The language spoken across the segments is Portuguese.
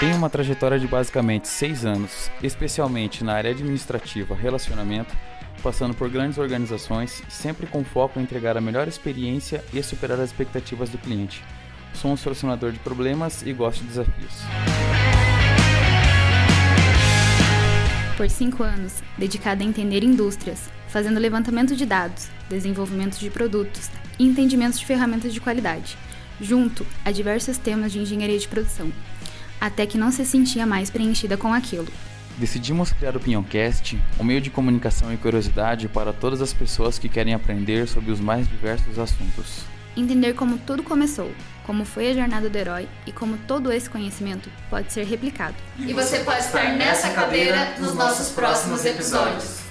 Tem uma trajetória de basicamente seis anos, especialmente na área administrativa, relacionamento, passando por grandes organizações, sempre com foco em entregar a melhor experiência e superar as expectativas do cliente. Sou um solucionador de problemas e gosto de desafios. Por cinco anos, dedicada a entender indústrias, fazendo levantamento de dados, desenvolvimento de produtos e entendimento de ferramentas de qualidade, junto a diversos temas de engenharia de produção até que não se sentia mais preenchida com aquilo. Decidimos criar o Pinhoncast, um meio de comunicação e curiosidade para todas as pessoas que querem aprender sobre os mais diversos assuntos. Entender como tudo começou, como foi a jornada do herói e como todo esse conhecimento pode ser replicado. E você pode estar nessa cadeira nos nossos próximos episódios.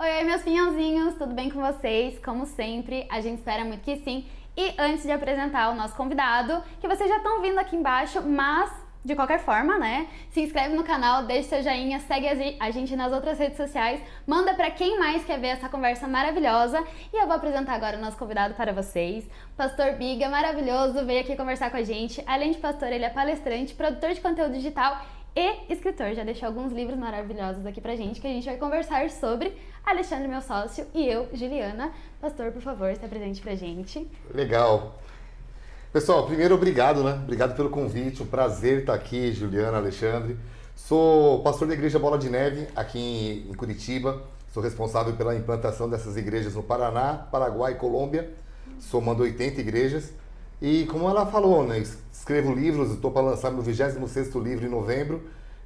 Oi, oi, meus pinhãozinhos, tudo bem com vocês? Como sempre, a gente espera muito que sim. E antes de apresentar o nosso convidado, que vocês já estão vindo aqui embaixo, mas de qualquer forma, né? Se inscreve no canal, deixa seu joinha, segue a gente nas outras redes sociais, manda para quem mais quer ver essa conversa maravilhosa. E eu vou apresentar agora o nosso convidado para vocês. Pastor Biga, maravilhoso, veio aqui conversar com a gente. Além de pastor, ele é palestrante, produtor de conteúdo digital e escritor. Já deixou alguns livros maravilhosos aqui pra gente que a gente vai conversar sobre. Alexandre, meu sócio, e eu, Juliana. Pastor, por favor, está presente pra gente. Legal. Pessoal, primeiro obrigado, né? Obrigado pelo convite. Um prazer estar aqui, Juliana, Alexandre. Sou pastor da Igreja Bola de Neve, aqui em Curitiba. Sou responsável pela implantação dessas igrejas no Paraná, Paraguai e Colômbia, somando 80 igrejas. E como ela falou, né, escrevo livros, estou para lançar meu 26º livro em novembro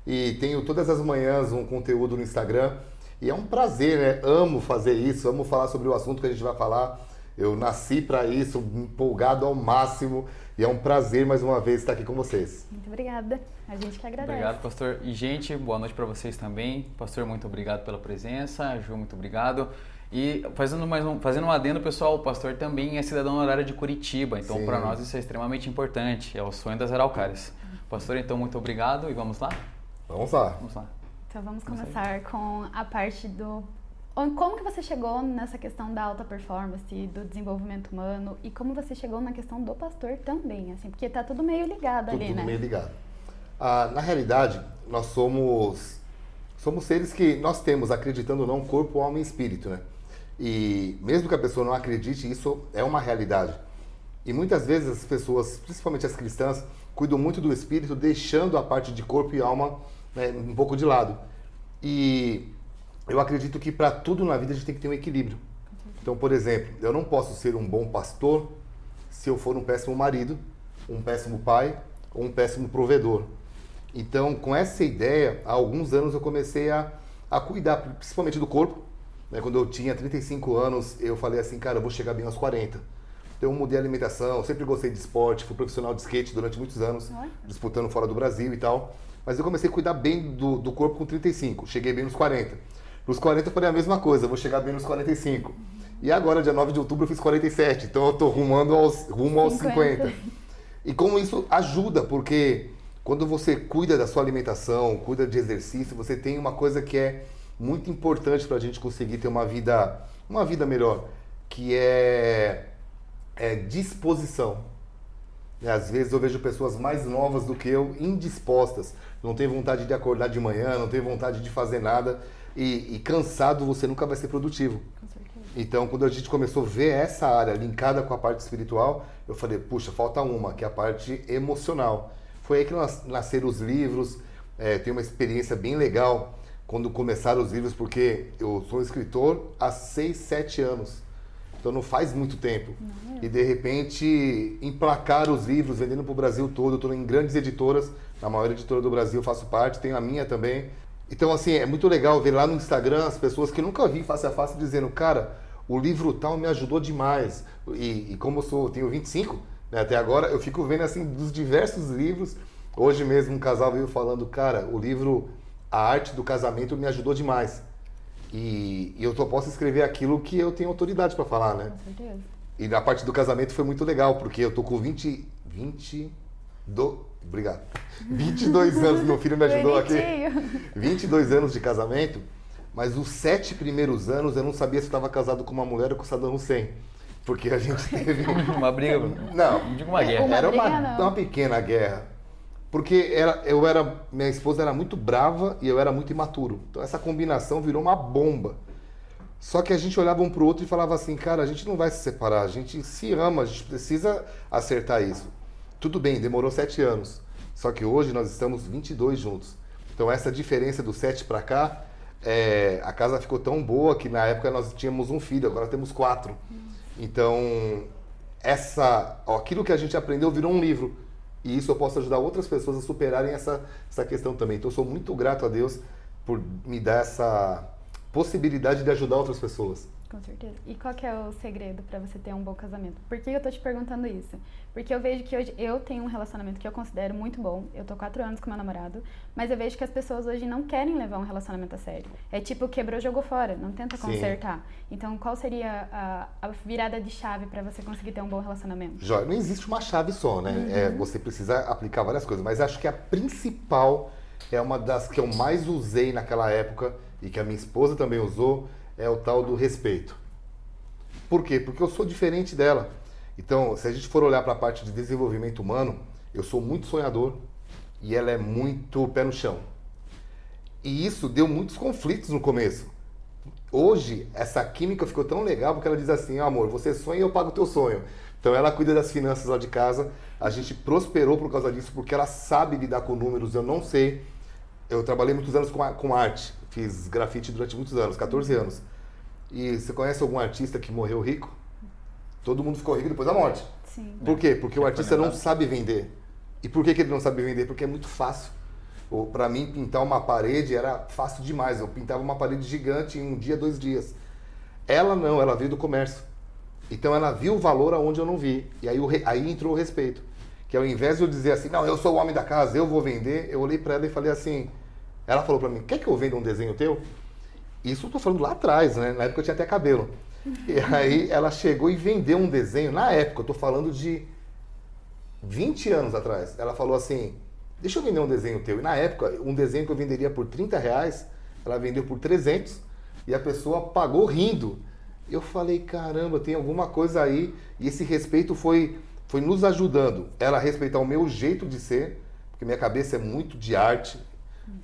e tenho todas as manhãs um conteúdo no Instagram. E é um prazer, né? Amo fazer isso, amo falar sobre o assunto que a gente vai falar. Eu nasci para isso, empolgado ao máximo. E é um prazer mais uma vez estar aqui com vocês. Muito obrigada. A gente que agradece. Obrigado, pastor. E, gente, boa noite para vocês também. Pastor, muito obrigado pela presença. Ju, muito obrigado. E fazendo mais um, fazendo um adendo, pessoal, o pastor também é cidadão horário de Curitiba, então para nós isso é extremamente importante, é o sonho das Araucárias. Pastor, então muito obrigado e vamos lá? Vamos lá. Vamos lá. Então vamos começar com a parte do como que você chegou nessa questão da alta performance, do desenvolvimento humano e como você chegou na questão do pastor também, assim, porque tá tudo meio ligado tudo, ali, tudo né? Tudo meio ligado. Ah, na realidade, nós somos somos seres que nós temos, acreditando ou não, corpo, alma e espírito, né? E mesmo que a pessoa não acredite, isso é uma realidade. E muitas vezes as pessoas, principalmente as cristãs, cuidam muito do espírito, deixando a parte de corpo e alma né, um pouco de lado. E eu acredito que para tudo na vida a gente tem que ter um equilíbrio. Então, por exemplo, eu não posso ser um bom pastor se eu for um péssimo marido, um péssimo pai ou um péssimo provedor. Então, com essa ideia, há alguns anos eu comecei a, a cuidar principalmente do corpo, né, quando eu tinha 35 anos, eu falei assim, cara, eu vou chegar bem aos 40. Então eu mudei a alimentação, sempre gostei de esporte, fui profissional de skate durante muitos anos, disputando fora do Brasil e tal. Mas eu comecei a cuidar bem do, do corpo com 35, cheguei bem nos 40. Nos 40 eu falei a mesma coisa, vou chegar bem nos 45. E agora, dia 9 de outubro, eu fiz 47, então eu tô rumando aos, rumo aos 50. 50. E como isso ajuda, porque quando você cuida da sua alimentação, cuida de exercício, você tem uma coisa que é muito importante para a gente conseguir ter uma vida, uma vida melhor, que é, é disposição. E às vezes eu vejo pessoas mais novas do que eu indispostas, não tem vontade de acordar de manhã, não tem vontade de fazer nada e, e cansado você nunca vai ser produtivo. Então, quando a gente começou a ver essa área linkada com a parte espiritual, eu falei, puxa, falta uma, que é a parte emocional. Foi aí que nasceram os livros, é, tem uma experiência bem legal quando começaram os livros, porque eu sou escritor há 6, 7 anos. Então não faz muito tempo. Não, é. E de repente emplacar os livros, vendendo para o Brasil todo. Estou em grandes editoras, na maior editora do Brasil faço parte, tenho a minha também. Então, assim, é muito legal ver lá no Instagram as pessoas que nunca vi face a face dizendo, cara, o livro tal me ajudou demais. E, e como eu sou, tenho 25 né, até agora, eu fico vendo assim dos diversos livros. Hoje mesmo um casal veio falando, cara, o livro a arte do casamento me ajudou demais. E, e eu só posso escrever aquilo que eu tenho autoridade para falar, né? Com certeza. E na parte do casamento foi muito legal, porque eu tô com 20. 20. Do, obrigado. 22 anos, meu filho me ajudou aqui. 22 anos de casamento, mas os sete primeiros anos eu não sabia se estava casado com uma mulher ou com Saddam Hussein. Porque a gente teve. uma briga. Não, não digo uma guerra. Uma era briga, uma, não. uma pequena guerra. Porque era, eu era. Minha esposa era muito brava e eu era muito imaturo. Então essa combinação virou uma bomba. Só que a gente olhava um pro outro e falava assim, cara, a gente não vai se separar, a gente se ama, a gente precisa acertar isso. Tudo bem, demorou sete anos. Só que hoje nós estamos 22 juntos. Então essa diferença do sete para cá, é, a casa ficou tão boa que na época nós tínhamos um filho, agora temos quatro. Então essa, ó, aquilo que a gente aprendeu virou um livro. E isso eu posso ajudar outras pessoas a superarem essa, essa questão também. Então eu sou muito grato a Deus por me dar essa possibilidade de ajudar outras pessoas. Com certeza. E qual é o segredo para você ter um bom casamento? Por que eu tô te perguntando isso? Porque eu vejo que hoje eu tenho um relacionamento que eu considero muito bom. Eu tô quatro anos com meu namorado, mas eu vejo que as pessoas hoje não querem levar um relacionamento a sério. É tipo, quebrou, jogou fora, não tenta Sim. consertar. Então, qual seria a, a virada de chave para você conseguir ter um bom relacionamento? Jóia, não existe uma chave só, né? É, você precisa aplicar várias coisas, mas acho que a principal é uma das que eu mais usei naquela época e que a minha esposa também usou, é o tal do respeito. Por quê? Porque eu sou diferente dela. Então, se a gente for olhar para a parte de desenvolvimento humano, eu sou muito sonhador e ela é muito pé no chão. E isso deu muitos conflitos no começo. Hoje, essa química ficou tão legal porque ela diz assim: "Ah, amor, você sonha e eu pago o teu sonho. Então, ela cuida das finanças lá de casa. A gente prosperou por causa disso porque ela sabe lidar com números. Eu não sei. Eu trabalhei muitos anos com, com arte. Fiz grafite durante muitos anos 14 anos. E você conhece algum artista que morreu rico? Todo mundo ficou rico depois da morte. Sim. Por quê? Porque o Já artista não sabe vender. E por que, que ele não sabe vender? Porque é muito fácil. Ou Para mim, pintar uma parede era fácil demais. Eu pintava uma parede gigante em um dia, dois dias. Ela não, ela veio do comércio. Então ela viu o valor aonde eu não vi. E aí, o re- aí entrou o respeito. Que ao invés de eu dizer assim, não, eu sou o homem da casa, eu vou vender, eu olhei para ela e falei assim. Ela falou para mim, quer que eu venda um desenho teu? Isso eu tô falando lá atrás, né? Na época eu tinha até cabelo. E aí ela chegou e vendeu um desenho. Na época, eu tô falando de 20 anos atrás. Ela falou assim: Deixa eu vender um desenho teu. E na época, um desenho que eu venderia por 30 reais, ela vendeu por 300 e a pessoa pagou rindo. Eu falei: Caramba, tem alguma coisa aí. E esse respeito foi, foi nos ajudando. Ela respeitar o meu jeito de ser, porque minha cabeça é muito de arte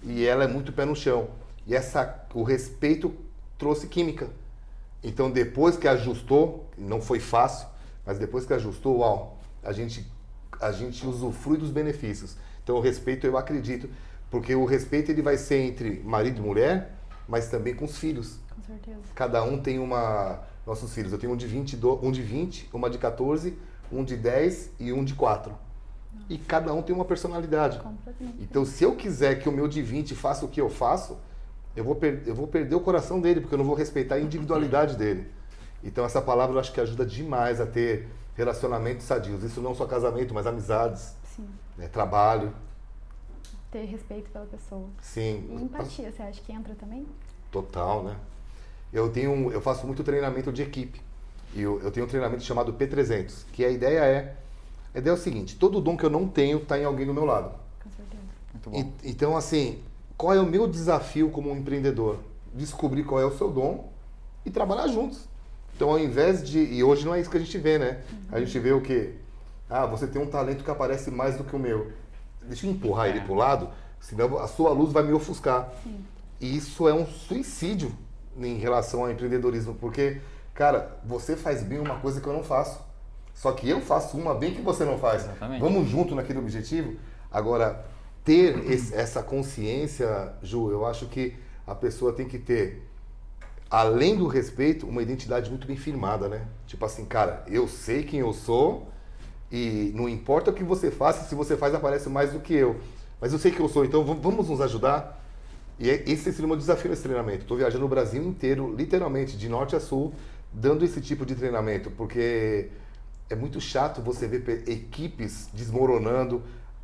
e ela é muito pé no chão. E essa, o respeito trouxe química. Então, depois que ajustou, não foi fácil, mas depois que ajustou, uau, a gente, a gente usufrui dos benefícios. Então, o respeito, eu acredito, porque o respeito ele vai ser entre marido e mulher, mas também com os filhos. Com certeza. Cada um tem uma. Nossos filhos, eu tenho um de 20, do- um de 20, uma de 14, um de 10 e um de 4. E cada um tem uma personalidade. Então, se eu quiser que o meu de 20 faça o que eu faço, eu vou, per- eu vou perder o coração dele, porque eu não vou respeitar a individualidade dele. Então, essa palavra eu acho que ajuda demais a ter relacionamentos sadios. Isso não só casamento, mas amizades, Sim. né, trabalho. Ter respeito pela pessoa. Sim, E empatia, você acha que entra também? total, né? Eu tenho, eu faço muito treinamento de equipe. E eu, eu tenho um treinamento chamado P300, que a ideia é, a ideia é o seguinte: todo dom que eu não tenho está em alguém do meu lado. Com certeza. Muito bom. E- então, assim, qual é o meu desafio como um empreendedor? Descobrir qual é o seu dom e trabalhar juntos. Então, ao invés de. E hoje não é isso que a gente vê, né? A gente vê o quê? Ah, você tem um talento que aparece mais do que o meu. Deixa eu empurrar ele pro lado, senão a sua luz vai me ofuscar. Sim. E isso é um suicídio em relação ao empreendedorismo, porque, cara, você faz bem uma coisa que eu não faço. Só que eu faço uma bem que você não faz. Exatamente. Vamos junto naquele objetivo? Agora, ter esse- essa consciência, Ju, eu acho que a pessoa tem que ter, além do respeito, uma identidade muito bem firmada, né? Tipo assim, cara, eu sei quem eu sou e não importa o que você faça, se você faz aparece mais do que eu. Mas eu sei que eu sou, então vamos nos ajudar. E é- esse seria o meu desafio nesse treinamento. Estou viajando o Brasil inteiro, literalmente, de norte a sul, dando esse tipo de treinamento, porque é muito chato você ver pe- equipes desmoronando,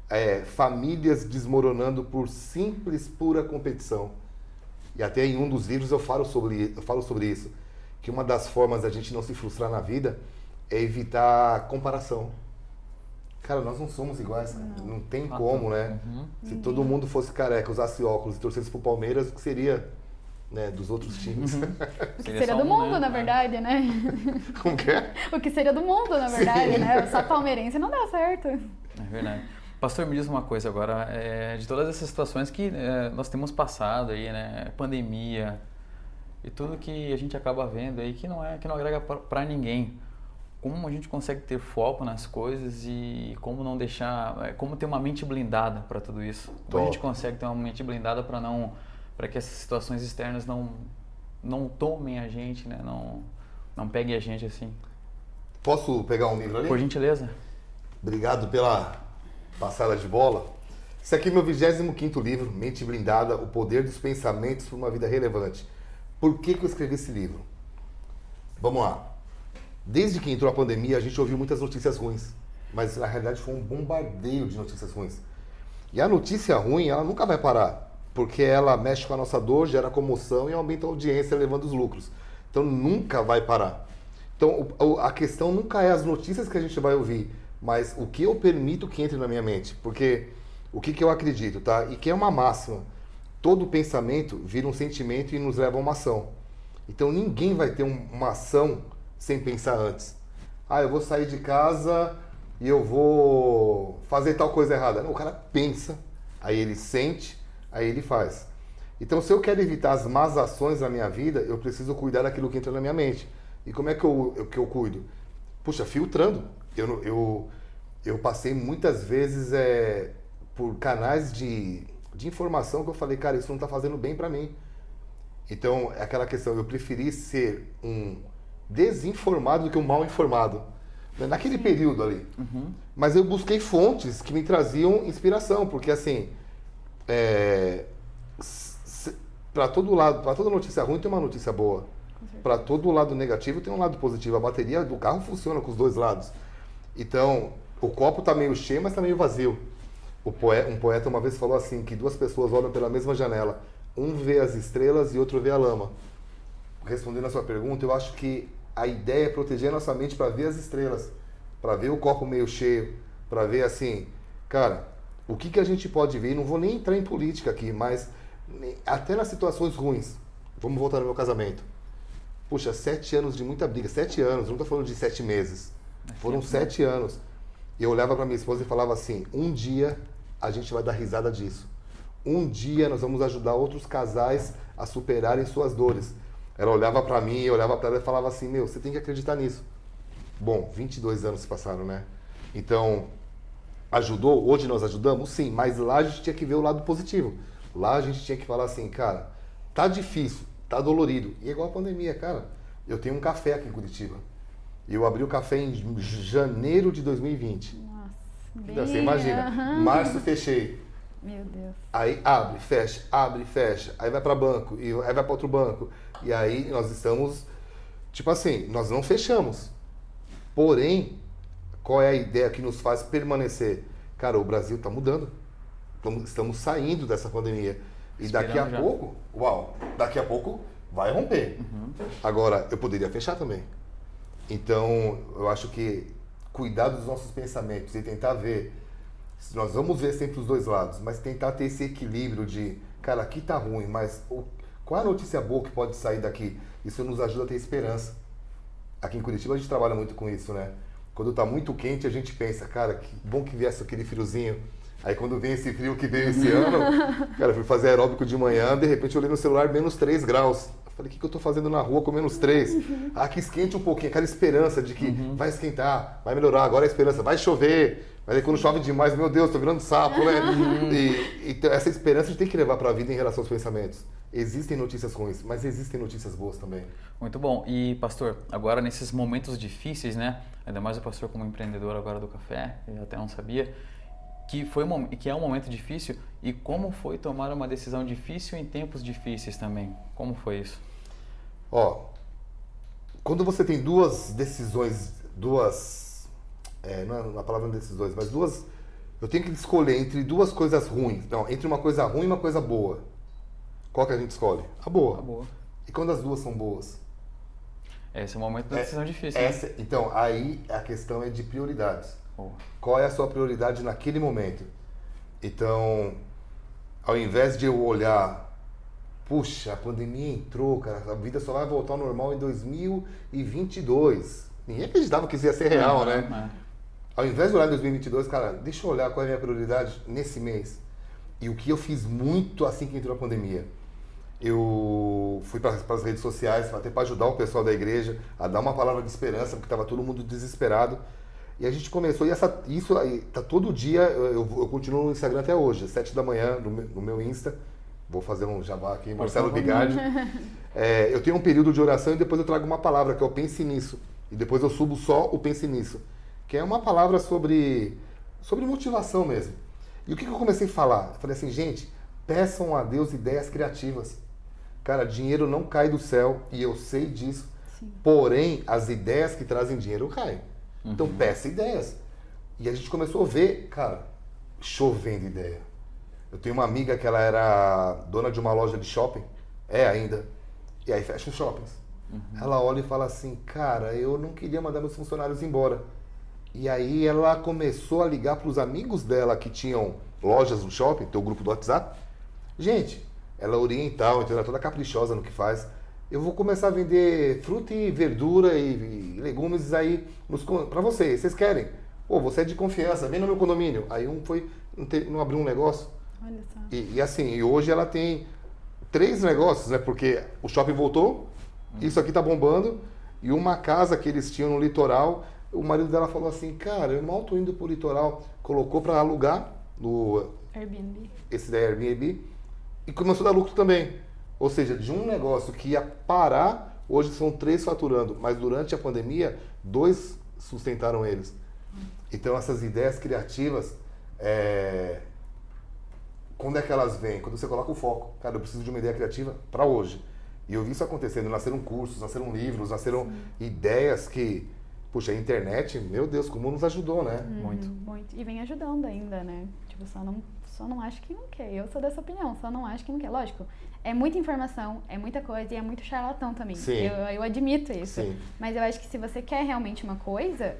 é, famílias desmoronando por simples, pura competição. E até em um dos livros eu falo sobre, eu falo sobre isso, que uma das formas da gente não se frustrar na vida é evitar comparação. Cara, nós não somos iguais, cara. não, tem Ah, como, tá. né? Uhum. Se todo mundo fosse careca, usasse óculos e torcesse pro Palmeiras, o que seria? né, dos outros times. O que seria do mundo, né? na verdade, né? Como que é? O que seria do mundo, na verdade, né? Só palmeirense não dá certo. É verdade. Pastor, me diz uma coisa agora, é, de todas essas situações que é, nós temos passado aí, né, pandemia e tudo que a gente acaba vendo aí que não é que não agrega para ninguém. Como a gente consegue ter foco nas coisas e como não deixar, é, como ter uma mente blindada para tudo isso? Como Top. a gente consegue ter uma mente blindada para não, para que essas situações externas não não tomem a gente, né, não não peguem a gente assim. Posso pegar um livro ali? Por gentileza. Obrigado pela passada de bola. Esse aqui é meu 25 livro, Mente Blindada, O Poder dos Pensamentos para uma Vida Relevante. Por que, que eu escrevi esse livro? Vamos lá. Desde que entrou a pandemia, a gente ouviu muitas notícias ruins. Mas na realidade foi um bombardeio de notícias ruins. E a notícia ruim, ela nunca vai parar. Porque ela mexe com a nossa dor, gera comoção e aumenta a audiência, levando os lucros. Então nunca vai parar. Então a questão nunca é as notícias que a gente vai ouvir, mas o que eu permito que entre na minha mente. Porque o que, que eu acredito, tá? E que é uma máxima. Todo pensamento vira um sentimento e nos leva a uma ação. Então ninguém vai ter um- uma ação sem pensar antes. Ah, eu vou sair de casa e eu vou fazer tal coisa errada. Não, o cara pensa, aí ele sente, aí ele faz. Então, se eu quero evitar as más ações na minha vida, eu preciso cuidar daquilo que entra na minha mente. E como é que eu, eu- que eu cuido? Puxa, filtrando. Eu, eu, eu passei muitas vezes é, por canais de, de informação que eu falei, cara, isso não está fazendo bem para mim. Então, é aquela questão, eu preferi ser um desinformado do que um mal informado. né, Naquele período ali. Mas eu busquei fontes que me traziam inspiração, porque assim, é, para todo lado, para toda notícia ruim tem uma notícia boa. Para todo lado negativo tem um lado positivo. A bateria do carro funciona com os dois lados. Então, o copo está meio cheio, mas está meio vazio. O poe- um poeta uma vez falou assim que duas pessoas olham pela mesma janela, um vê as estrelas e outro vê a lama. Respondendo a sua pergunta, eu acho que a ideia é proteger a nossa mente para ver as estrelas, para ver o copo meio cheio, para ver assim, cara, o que, que a gente pode ver? Não vou nem entrar em política aqui, mas até nas situações ruins. Vamos voltar no meu casamento. Puxa, sete anos de muita briga. Sete anos, não estou falando de sete meses. Foram sete anos. E eu olhava para minha esposa e falava assim: um dia a gente vai dar risada disso. Um dia nós vamos ajudar outros casais a superarem suas dores. Ela olhava para mim, eu olhava para ela e falava assim: meu, você tem que acreditar nisso. Bom, 22 anos se passaram, né? Então, ajudou? Hoje nós ajudamos? Sim, mas lá a gente tinha que ver o lado positivo. Lá a gente tinha que falar assim, cara, tá difícil, tá dolorido. E é igual a pandemia, cara. Eu tenho um café aqui em Curitiba. E eu abri o café em janeiro de 2020. Nossa, bem... Então, você imagina. aham. Março fechei. Meu Deus. Aí abre, fecha, abre, fecha. Aí vai para banco, e aí vai para outro banco. E aí nós estamos, tipo assim, nós não fechamos. Porém, qual é a ideia que nos faz permanecer? Cara, o Brasil está mudando. Estamos- saindo dessa pandemia. E daqui a já. pouco, uau, daqui a pouco vai romper. Agora, eu poderia fechar também. Então, eu acho que cuidar dos nossos pensamentos e tentar ver nós vamos ver sempre os dois lados, mas tentar ter esse equilíbrio de, cara, aqui tá ruim, mas o- qual é a notícia boa que pode sair daqui? Isso nos ajuda a ter esperança. Aqui em Curitiba a gente trabalha muito com isso, né? Quando tá muito quente, a gente pensa, cara, que bom que viesse aquele friozinho. Aí quando vem esse frio que veio esse ano, cara, eu fui fazer aeróbico de manhã, de repente eu olhei no celular, menos 3 graus. Eu falei, o que, que eu tô fazendo na rua com menos 3? Ah, que esquente um pouquinho, aquela esperança de que vai esquentar, vai melhorar, agora é a esperança, vai chover. Mas aí quando chove demais, meu Deus, tô virando sapo, né? E, então, essa esperança a gente tem que levar pra vida em relação aos pensamentos. Existem notícias ruins, mas existem notícias boas também. Muito bom. E, pastor, agora nesses momentos difíceis, né? Ainda mais o pastor como empreendedor agora do café, eu até não sabia, que, foi um, que é um momento difícil. E como foi tomar uma decisão difícil em tempos difíceis também? Como foi isso? Ó, quando você tem duas decisões, duas. É, não é uma palavra decisões, mas duas. Eu tenho que escolher entre duas coisas ruins. Não, entre uma coisa ruim e uma coisa boa. Qual que a gente escolhe? A boa. Tá boa. E quando as duas são boas? Esse é o momento da É, decisão difícil. né? Essa, então, aí a questão é de prioridades. Qual é a sua prioridade naquele momento? Então, ao invés de eu olhar puxa, a pandemia entrou, cara, a vida só vai voltar ao normal em 2022. Ninguém acreditava que isso ia ser real, Uhum, né? é. Ao invés de olhar em 2022, cara, deixa eu olhar qual é a minha prioridade nesse mês. E o que eu fiz muito assim que entrou a pandemia. Eu fui para as redes sociais até para ajudar o pessoal da igreja a dar uma palavra de esperança, porque estava todo mundo desesperado. E a gente começou, e essa, isso aí, tá todo dia, eu, eu continuo no Instagram até hoje, às 7 da manhã, no, meu- no meu Insta. Vou fazer um jabá aqui, Marcelo favor. Bigardi. É, eu tenho um período de oração e depois eu trago uma palavra, que é o Pense Nisso. E depois eu subo só o Pense Nisso. Que é uma palavra sobre, sobre motivação mesmo. E o que, que eu comecei a falar? Eu falei assim, gente, peçam a Deus ideias criativas. Cara, dinheiro não cai do céu e eu sei disso. Porém, as ideias que trazem dinheiro caem. Então peça ideias. E a gente começou a ver, cara, chovendo ideia. Eu tenho uma amiga que ela era dona de uma loja de shopping, é ainda, e aí fecha os shoppings. Ela olha e fala assim, cara, eu não queria mandar meus funcionários embora. E aí ela começou a ligar para os amigos dela que tinham lojas no shopping, tem o grupo do WhatsApp. Gente, ela é oriental, então ela é toda caprichosa no que faz. Eu vou começar a vender fruta e verdura e, e legumes aí para vocês. Vocês querem? Pô, você é de confiança, vem no meu condomínio. Aí um foi, não, te- não abriu um negócio. Olha só. E, e assim, e hoje ela tem três negócios, né? Porque o shopping voltou, isso aqui tá bombando, e uma casa que eles tinham no litoral, o marido dela falou assim, cara, eu mal tô indo pro litoral, colocou para alugar no Airbnb. esse da Airbnb e começou a dar lucro também. Ou seja, de um negócio que ia parar, hoje são três faturando, mas durante a pandemia, dois sustentaram eles. Então essas ideias criativas, é, quando é que elas vêm? Quando você coloca o foco. Cara, eu preciso de uma ideia criativa para hoje. E eu vi isso acontecendo. Nasceram cursos, nasceram livros, nasceram ideias que, puxa, a internet, meu Deus, como nos ajudou, né? Muito. Uhum, muito. E vem ajudando ainda, né? Tipo, só não, só não acho que não quer. Eu sou dessa opinião, só não acho que não quer. Lógico, é muita informação, é muita coisa e é muito charlatão também. Sim. Eu, eu admito isso. Sim. Mas eu acho que se você quer realmente uma coisa,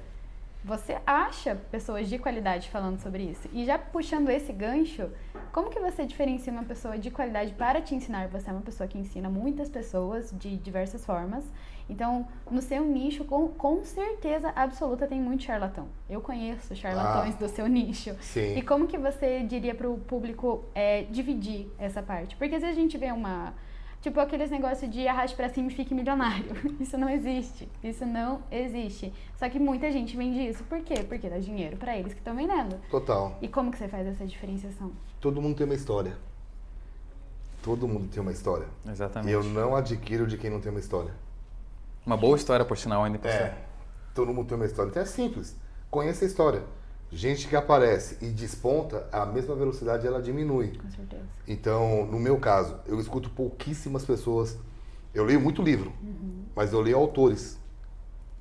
você acha pessoas de qualidade falando sobre isso. E já puxando esse gancho, como que você diferencia uma pessoa de qualidade para te ensinar? Você é uma pessoa que ensina muitas pessoas de diversas formas. Então, no seu nicho, com, com certeza absoluta, tem muito charlatão. Eu conheço charlatões Ah. do seu nicho. Sim. E como que você diria para o público é, dividir essa parte? Porque às vezes a gente vê uma... Tipo aqueles negócios de arraste pra cima e fique milionário. Isso não existe. Isso não existe. Só que muita gente vende isso. Por quê? Porque dá dinheiro pra eles que estão vendendo. Total. E como que você faz essa diferenciação? Todo mundo tem uma história. Todo mundo tem uma história. E Exatamente. eu não adquiro de quem não tem uma história. Uma boa história, por sinal, ainda por É. Todo mundo tem uma história. Então é simples. Conheça a história. Gente que aparece e desponta, a mesma velocidade ela diminui. Com certeza. Então, no meu caso, eu escuto pouquíssimas pessoas. Eu leio muito livro, mas eu leio autores.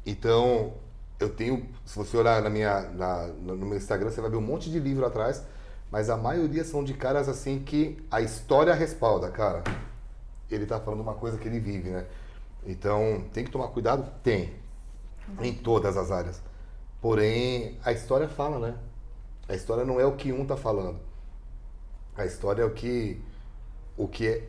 Então, eu tenho, se você olhar na minha, na- no meu Instagram, você vai ver um monte de livro atrás, mas a maioria são de caras assim que a história respalda, cara. Ele tá falando uma coisa que ele vive, né? Então, tem que tomar cuidado? Tem. Em todas as áreas. Porém, a história fala, né? A história não é o que um tá falando. A história é o que o que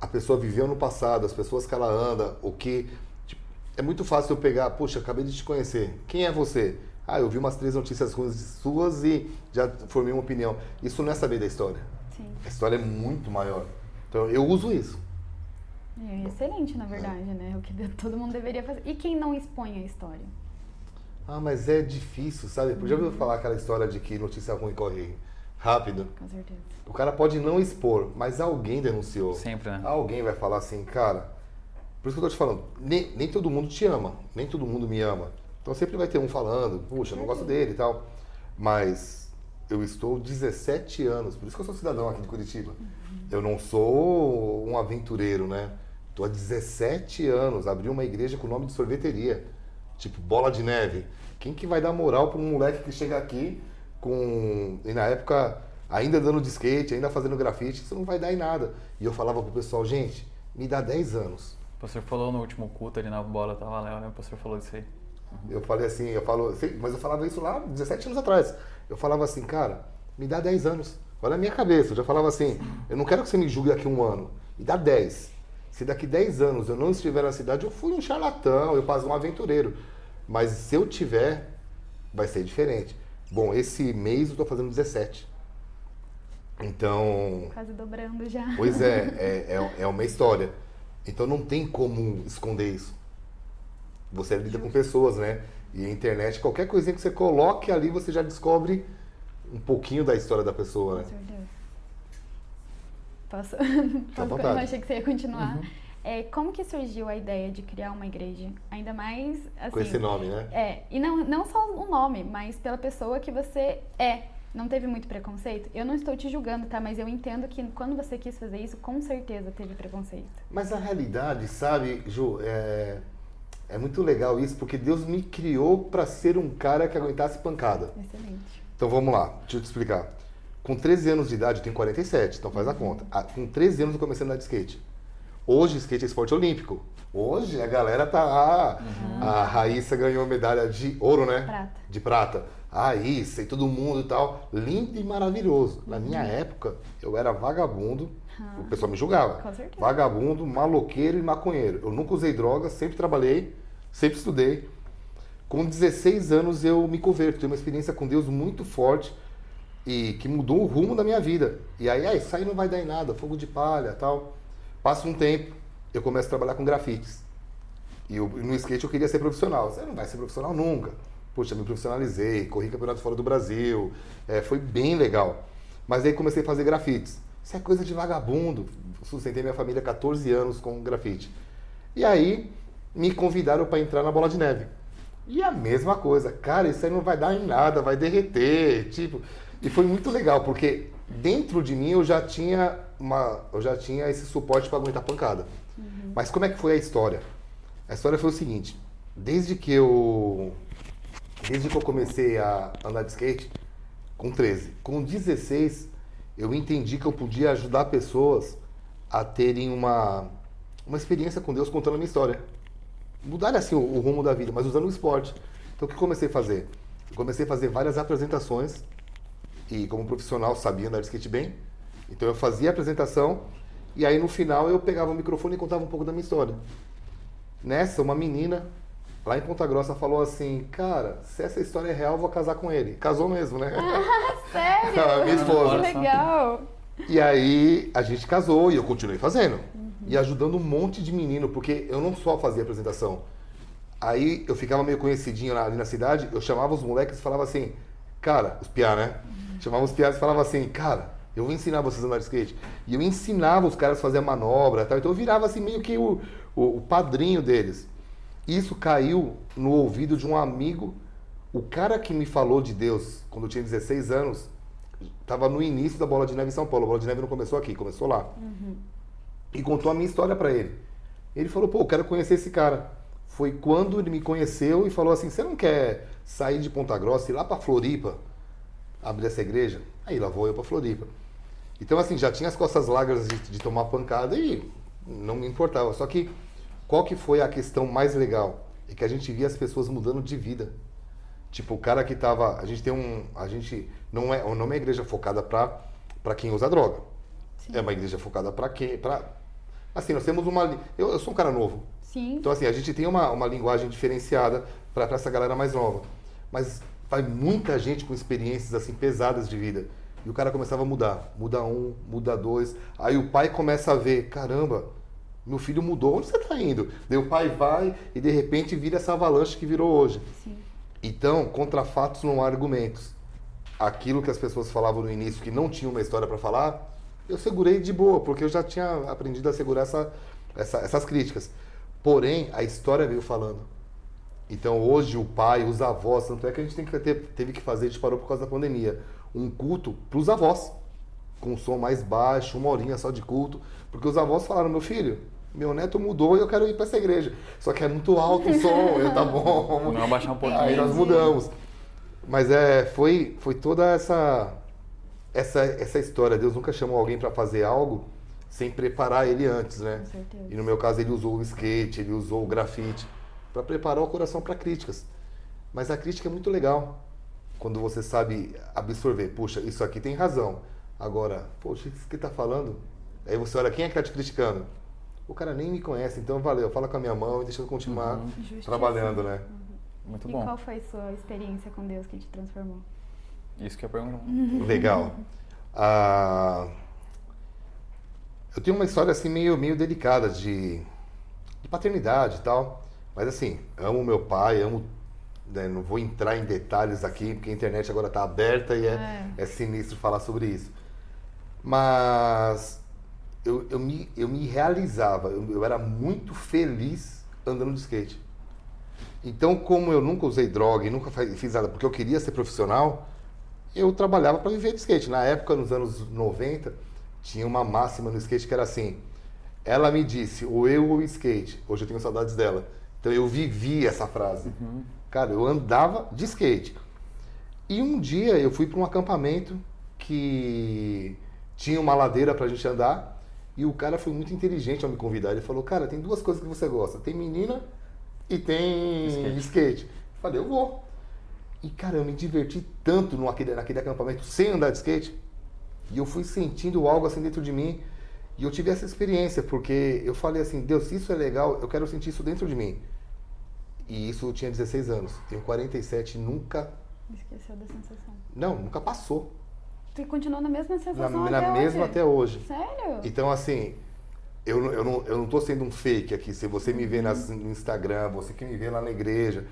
a pessoa viveu no passado, as pessoas que ela anda, o que tipo, é muito fácil eu pegar, poxa, acabei de te conhecer. Quem é você? Ah, eu vi umas três notícias ruins suas e já formei uma opinião. Isso não é saber da história. Sim. A história é muito maior. Então eu uso isso. É excelente, na verdade, né? O que todo mundo deveria fazer. E quem não expõe a história? Ah, mas é difícil, sabe? Já ouviu falar aquela história de que notícia ruim corre rápido? Com certeza. O cara pode não expor, mas alguém denunciou. Sempre, né? Alguém vai falar assim, cara. Por isso que eu tô te falando, nem, nem todo mundo te ama, nem todo mundo me ama. Então sempre vai ter um falando, puxa, eu não gosto dele e tal. Mas eu estou 17 anos, por isso que eu sou cidadão aqui de Curitiba. Eu não sou um aventureiro, né? Tô há 17 anos, abri uma igreja com o nome de sorveteria. Tipo, bola de neve. Quem que vai dar moral para um moleque que chega aqui com. E na época, ainda dando de skate, ainda fazendo grafite, isso não vai dar em nada. E eu falava pro pessoal, gente, me dá 10 anos. O pastor falou no último culto ali na bola, tava lá, né? O pastor falou disso aí. Eu falei assim, eu falo, mas eu falava isso lá 17 anos atrás. Eu falava assim, cara, me dá 10 anos. Olha a minha cabeça, eu já falava assim, eu não quero que você me julgue daqui um ano. e dá 10. Se daqui 10 anos eu não estiver na cidade, eu fui um charlatão, eu passo um aventureiro. Mas se eu tiver, vai ser diferente. Bom, esse mês eu estou fazendo 17. Então. Quase dobrando já. Pois é, é, é, é uma história. Então não tem como esconder isso. Você lida com pessoas, né? E a internet, qualquer coisinha que você coloque ali, você já descobre um pouquinho da história da pessoa, né? Com certeza. Posso? Posso eu achei que você ia continuar. É, como que surgiu a ideia de criar uma igreja? Ainda mais assim. Com esse nome, né? É, e não, não só o nome, mas pela pessoa que você é. Não teve muito preconceito? Eu não estou te julgando, tá? Mas eu entendo que quando você quis fazer isso, com certeza teve preconceito. Mas a realidade, sabe, Ju, é, é muito legal isso, porque Deus me criou para ser um cara que aguentasse pancada. Excelente. Então vamos lá, deixa eu te explicar. Com 13 anos de idade, eu tenho 47, então faz a conta. Ah, Com 13 anos eu comecei a andar de skate. Hoje, skate é esporte olímpico. Hoje a galera tá. ah, A Raíssa ganhou medalha de ouro, né? Prata. De prata. A Raíssa e todo mundo e tal. Lindo e maravilhoso. Na minha época, eu era vagabundo. O pessoal me julgava. Com certeza. Vagabundo, maloqueiro e maconheiro. Eu nunca usei drogas, sempre trabalhei, sempre estudei. Com 16 anos eu me converto, tenho uma experiência com Deus muito forte e que mudou o rumo da minha vida. E aí, ah, isso aí não vai dar em nada, fogo de palha tal. Passa um tempo, eu começo a trabalhar com grafites. E eu- no skate eu queria ser profissional. Você não vai ser profissional nunca. Poxa, me profissionalizei, corri campeonato fora do Brasil, é, foi bem legal. Mas aí comecei a fazer grafites. Isso é coisa de vagabundo. Sustentei minha família 14 anos com grafite. E aí me convidaram para entrar na bola de neve. E a mesma coisa, cara, isso aí não vai dar em nada, vai derreter, tipo. E foi muito legal, porque dentro de mim eu já tinha uma, eu já tinha esse suporte para aguentar pancada. Mas como é que foi a história? A história foi o seguinte, desde que eu desde que eu comecei a andar de skate com 13, com 16 eu entendi que eu podia ajudar pessoas a terem uma uma experiência com Deus contando a minha história mudar assim o, o rumo da vida, mas usando o esporte. Então o que eu comecei a fazer? Eu comecei a fazer várias apresentações e como profissional sabia andar de skate bem. Então eu fazia a apresentação e aí no final eu pegava o microfone e contava um pouco da minha história. Nessa, uma menina lá em Ponta Grossa falou assim: Cara, se essa história é real, eu vou casar com ele. Casou mesmo, né? Sério? A minha esposa. Que legal. E aí a gente casou e eu continuei fazendo. E ajudando um monte de menino, porque eu não só fazia apresentação. Aí eu ficava meio conhecidinho ali na cidade, eu chamava os moleques e falava assim, cara, os piá, né? Chamava os piás e falava assim, cara, eu vou ensinar vocês a andar de skate. E eu ensinava os caras a fazer a manobra tal. Então eu virava assim meio que o, o, o padrinho deles. Isso caiu no ouvido de um amigo. O cara que me falou de Deus quando eu tinha 16 anos, estava no início da Bola de Neve em São Paulo. A Bola de Neve não começou aqui, começou lá. E contou a minha história para ele. Ele falou, pô, eu quero conhecer esse cara. Foi quando ele me conheceu e falou assim, você não quer sair de Ponta Grossa e ir lá para Floripa, abrir essa igreja? Aí lá vou eu para Floripa. Então assim, já tinha as costas largas de, de tomar pancada e não me importava. Só que qual que foi a questão mais legal? É que a gente via as pessoas mudando de vida. Tipo, o cara que tava. A gente tem um. A gente. Não é, não é uma igreja focada para para quem usa droga. É uma igreja focada para quem. Pra, assim, nós temos uma. Eu, eu sou um cara novo. Sim. Então, assim, a gente tem uma, uma linguagem diferenciada para essa galera mais nova. Mas vai muita gente com experiências, assim, pesadas de vida. E o cara começava a mudar. Muda um, muda dois. Aí o pai começa a ver: caramba, meu filho mudou, onde você está indo? Daí o pai vai e de repente vira essa avalanche que virou hoje. Sim. Então, contra fatos não há argumentos. Aquilo que as pessoas falavam no início que não tinha uma história para falar, eu segurei de boa, porque eu já tinha aprendido a segurar essa, essa- essas críticas. Porém, a história veio falando. Então, hoje, o pai, os avós, tanto é que a gente tem que ter, teve que fazer, a gente parou por causa da pandemia, um culto para os avós, com som mais baixo, uma horinha só de culto, porque os avós falaram: meu filho, meu neto mudou e eu quero ir para essa igreja. Só que é muito alto o som, eu tá bom. Vamos abaixar um pouquinho. Aí nós mudamos. Mas é, foi, foi toda essa, essa, essa história. Deus nunca chamou alguém para fazer algo sem preparar ele antes, né? Com certeza. E no meu caso ele usou o skate, ele usou o grafite para preparar o coração para críticas. Mas a crítica é muito legal quando você sabe absorver. Puxa, isso aqui tem razão. Agora, poxa, isso que está falando Aí você olha, quem é que tá te criticando? O cara nem me conhece, então valeu, fala com a minha mão e deixa eu continuar Justiça. trabalhando, né? Muito E bom. qual foi sua experiência com Deus que te transformou? Isso que eu pergunto. Legal. Ah, eu tenho uma história assim meio, meio delicada de, de paternidade e tal. Mas assim, amo meu pai, amo. Né, não vou entrar em detalhes aqui, porque a internet agora está aberta e é, é. sinistro falar sobre isso. Mas eu, eu, me, eu me realizava, eu, eu era muito feliz andando de skate. Então, como eu nunca usei droga e nunca fiz nada porque eu queria ser profissional, eu trabalhava para viver de skate. Na época, nos anos 90, tinha uma máxima no skate que era assim: ela me disse, ou eu ou o skate. Hoje eu tenho saudades dela. Então eu vivi essa frase. Cara, eu andava de skate. E um dia eu fui para um acampamento que tinha uma ladeira pra gente andar. E o cara foi muito inteligente ao me convidar. Ele falou: Cara, tem duas coisas que você gosta: tem menina e tem Skate. skate. Eu falei: Eu vou. E cara, eu me diverti tanto no, aquele, naquele acampamento sem andar de skate. E eu fui sentindo algo assim dentro de mim. E eu tive essa experiência, porque eu falei assim: Deus, se isso é legal, eu quero sentir isso dentro de mim. E isso eu tinha 16 anos. Tenho 47 nunca. Esqueceu da sensação. Não, nunca passou. Você continuou na mesma Na, sensação na até mesma hoje? até hoje. Sério? Então, assim, eu, não- eu, não, eu não tô sendo um fake aqui. Se você me vê nas, no Instagram, você que me vê lá na igreja.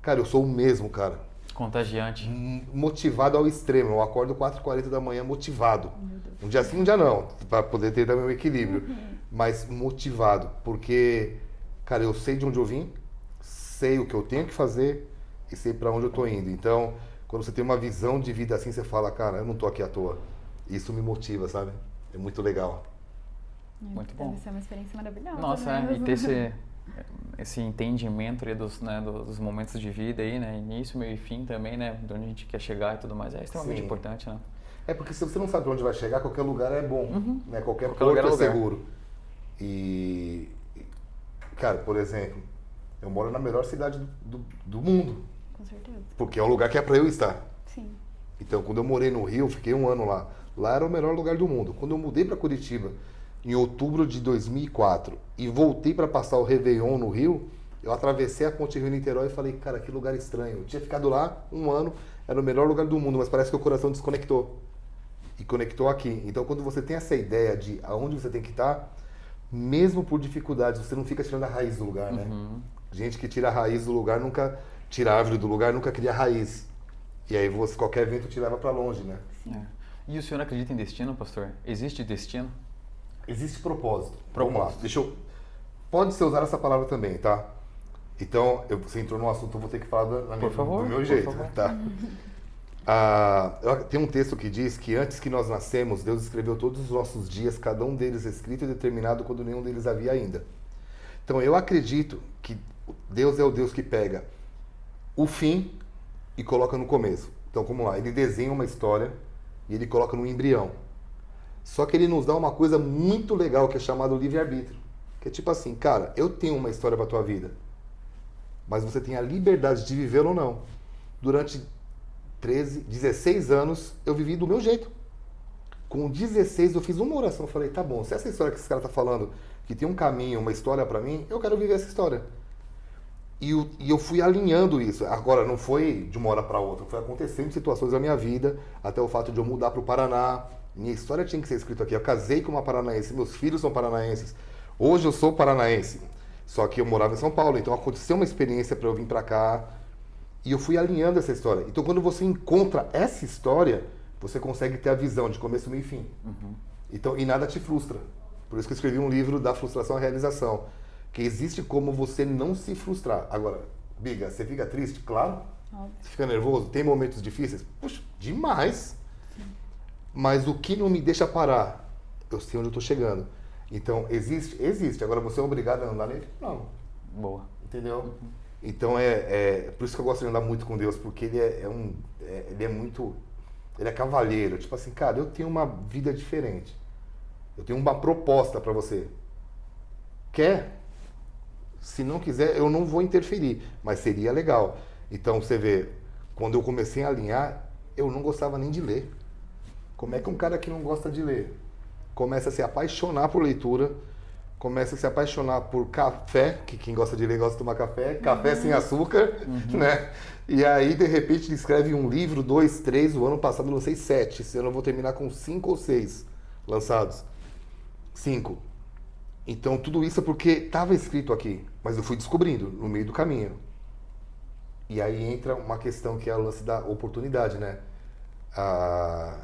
Cara, eu sou o mesmo, cara. Contagiante. M- Motivado ao extremo. Eu acordo 4h40 da manhã motivado. Um dia sim, um dia não. Pra poder ter também o equilíbrio. Mas motivado. Porque, cara, eu sei de onde eu vim, sei o que eu tenho que fazer e sei pra onde eu tô indo. Então, quando você tem uma visão de vida assim, você fala, cara, eu não tô aqui à toa. Isso me motiva, sabe? É muito legal. Muito Deve bom. ser uma experiência maravilhosa. Nossa, é, mesmo. e ter esse, esse entendimento dos, né, dos momentos de vida aí, né? Início, meio e fim também, né? De onde a gente quer chegar e tudo mais. É extremamente Sim. importante, né? É porque se você não sabe onde vai chegar, qualquer lugar é bom, né? Qualquer, Qualquer porto lugar é é lugar. seguro. E, cara, por exemplo, eu moro na melhor cidade do, do, do mundo, Com certeza. porque é um lugar que é para eu estar. Sim. Então, quando eu morei no Rio, fiquei um ano lá. Lá era o melhor lugar do mundo. Quando eu mudei para Curitiba, em outubro de 2004, e voltei para passar o Réveillon no Rio, eu atravessei a Ponte Rio-Niterói e falei, cara, que lugar estranho. Eu tinha ficado lá um ano, era o melhor lugar do mundo, mas parece que o coração desconectou. E conectou aqui. Então, quando você tem essa ideia de aonde você tem que estar, mesmo por dificuldades, você não fica tirando a raiz do lugar, né? Gente que tira a raiz do lugar nunca tira a árvore do lugar, nunca cria raiz. E aí você, qualquer vento te leva para longe, né? É. E o senhor acredita em destino, pastor? Existe destino? Existe propósito. Propósito. Vamos lá. Deixa eu. Pode ser usar essa palavra também, tá? Então, eu, você entrou no assunto, eu vou ter que falar do, na minha- favor, do meu jeito, favor. tá? Ah, tem um texto que diz que antes que nós nascemos, Deus escreveu todos os nossos dias, cada um deles escrito e determinado quando nenhum deles havia ainda. Então, eu acredito que Deus é o Deus que pega o fim e coloca no começo. Então, como lá, ele desenha uma história e ele coloca no embrião. Só que ele nos dá uma coisa muito legal que é chamado livre-arbítrio. Que é tipo assim, cara, eu tenho uma história pra tua vida. Mas você tem a liberdade de vivê-la ou não. Durante 13, 16 anos, eu vivi do meu jeito. Com 16, eu fiz uma oração. Eu falei, tá bom, se essa história que esse cara tá falando, que tem um caminho, uma história pra mim, eu quero viver essa história. E, o- e eu fui alinhando isso. Agora, não foi de uma hora para outra, foi acontecendo situações da minha vida, até o fato de eu mudar para o Paraná. Minha história tinha que ser escrita aqui. Eu casei com uma paranaense, meus filhos são paranaenses. Hoje eu sou paranaense, só que eu morava em São Paulo, então aconteceu uma experiência para eu vir para cá. E eu fui alinhando essa história. Então, quando você encontra essa história, você consegue ter a visão de começo, meio e fim. Então, e nada te frustra. Por isso que eu escrevi um livro da frustração à realização. Que existe como você não se frustrar. Agora, Biga, você fica triste? Claro. Óbvio. Você fica nervoso? Tem momentos difíceis? Puxa, demais. Mas o que não me deixa parar? Eu sei onde eu tô chegando. Então, existe? Existe. Agora, você é obrigado a andar nele? Não. Boa. Entendeu? Então é, é por isso que eu gosto de andar muito com Deus, porque ele é, é um. é- ele é muito. Ele é cavalheiro. Tipo assim, cara, eu tenho uma vida diferente. Eu tenho uma proposta pra você. Quer? Se não quiser, eu não vou interferir, mas seria legal. Então você vê, quando eu comecei a alinhar, eu não gostava nem de ler. Como é que um cara que não gosta de ler começa a se apaixonar por leitura, começa a se apaixonar por café, que quem gosta de ler gosta de tomar café, café sem açúcar, né? E aí, de repente, ele escreve um livro, dois, três, o ano passado eu lancei sete, esse ano eu vou terminar com cinco ou seis lançados. Cinco. Então, tudo isso é porque estava escrito aqui, mas eu fui descobrindo no meio do caminho. E aí entra uma questão que é o lance da oportunidade, né? Ah,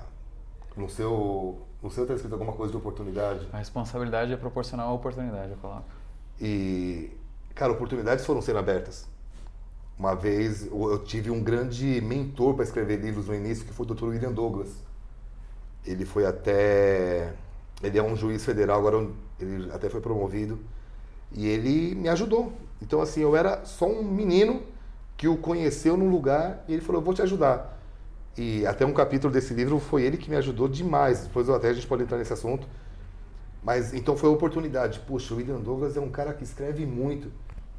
no seu no seu está escrito alguma coisa de oportunidade. A responsabilidade é proporcional à oportunidade, eu coloco. E, cara, oportunidades foram sendo abertas. Uma vez eu tive um grande mentor para escrever livros no início, que foi o Dr. William Douglas. Ele foi até. Ele é um juiz federal, agora ele até foi promovido. E ele me ajudou. Então, assim, eu era só um menino que o conheceu num lugar e ele falou: vou te ajudar. E até um capítulo desse livro foi ele que me ajudou demais. Depois até a gente pode entrar nesse assunto. Mas então foi a oportunidade. Puxa, o William Douglas é um cara que escreve muito.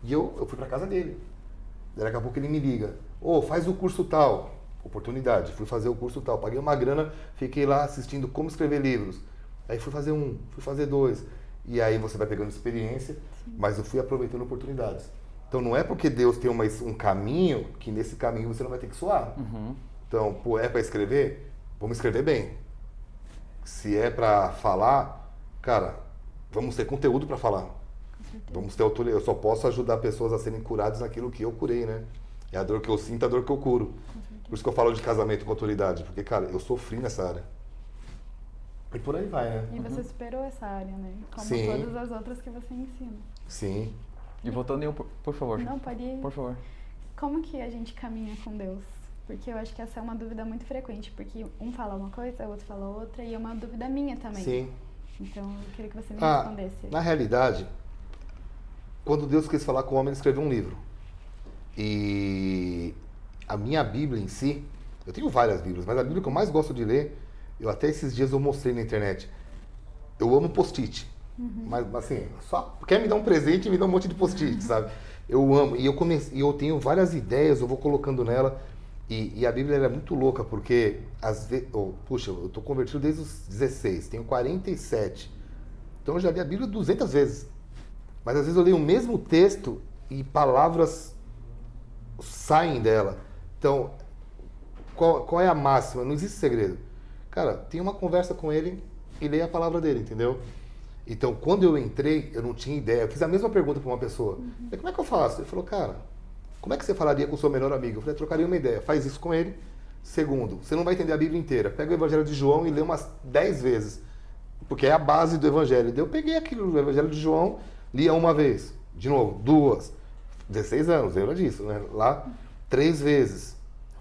E eu, eu fui para casa dele. Daqui a pouco ele me liga. Ô, oh, faz o curso tal. Oportunidade. Fui fazer o curso tal. Paguei uma grana, fiquei lá assistindo como escrever livros. Aí fui fazer um, fui fazer dois. E aí você vai pegando experiência, Sim. mas eu fui aproveitando oportunidades. Então não é porque Deus tem uma, um caminho que nesse caminho você não vai ter que suar. Uhum. Então, pô, é para escrever? Vamos escrever bem. Se é para falar, cara, vamos ter conteúdo para falar. Vamos ter autoridade. Eu só posso ajudar pessoas a serem curadas naquilo que eu curei, né? É a dor que eu sinto, a dor que eu curo. Por isso que eu falo de casamento com autoridade, porque, cara, eu sofri nessa área. E por aí vai, né? E você uhum. superou essa área, né? Como Sim. todas as outras que você ensina. Sim. E voltando em, por, por favor. Não, pode ir. Por favor. Como que a gente caminha com Deus? Porque eu acho que essa é uma dúvida muito frequente, porque um fala uma coisa, o outro fala outra, e é uma dúvida minha também. Sim. Então, eu queria que você me ah, respondesse. Na realidade, quando Deus quis falar com o homem, ele escreveu um livro. E a minha Bíblia em si, eu tenho várias Bíblias, mas a Bíblia que eu mais gosto de ler, eu até esses dias eu mostrei na internet. Eu amo post-it. Uhum. Mas assim, só quer me dar um presente e me dá um monte de post-it, uhum. sabe? Eu amo. E eu, comecei, eu tenho várias ideias, eu vou colocando nela. E, e, a Bíblia é muito louca, porque, às vezes, oh, puxa, eu estou convertido desde os 16, tenho 47. Então eu já li a Bíblia 200 vezes. Mas às vezes eu leio o mesmo texto e palavras saem dela. Então, qual, qual é a máxima? Não existe segredo. Cara, tem uma conversa com ele e leia a palavra dele, entendeu? Então, quando eu entrei, eu não tinha ideia. Eu fiz a mesma pergunta para uma pessoa. Uhum. Como é que eu faço? Ele falou, cara, como é que você falaria com o seu melhor amigo? Eu falei, trocaria uma ideia, faz isso com ele. Segundo, você não vai entender a Bíblia inteira. Pega o Evangelho de João e lê umas 10 vezes, porque é a base do Evangelho. Eu peguei aquilo do Evangelho de João, lia uma vez, de novo, duas, 16 anos, lembra disso, né? Lá, três vezes.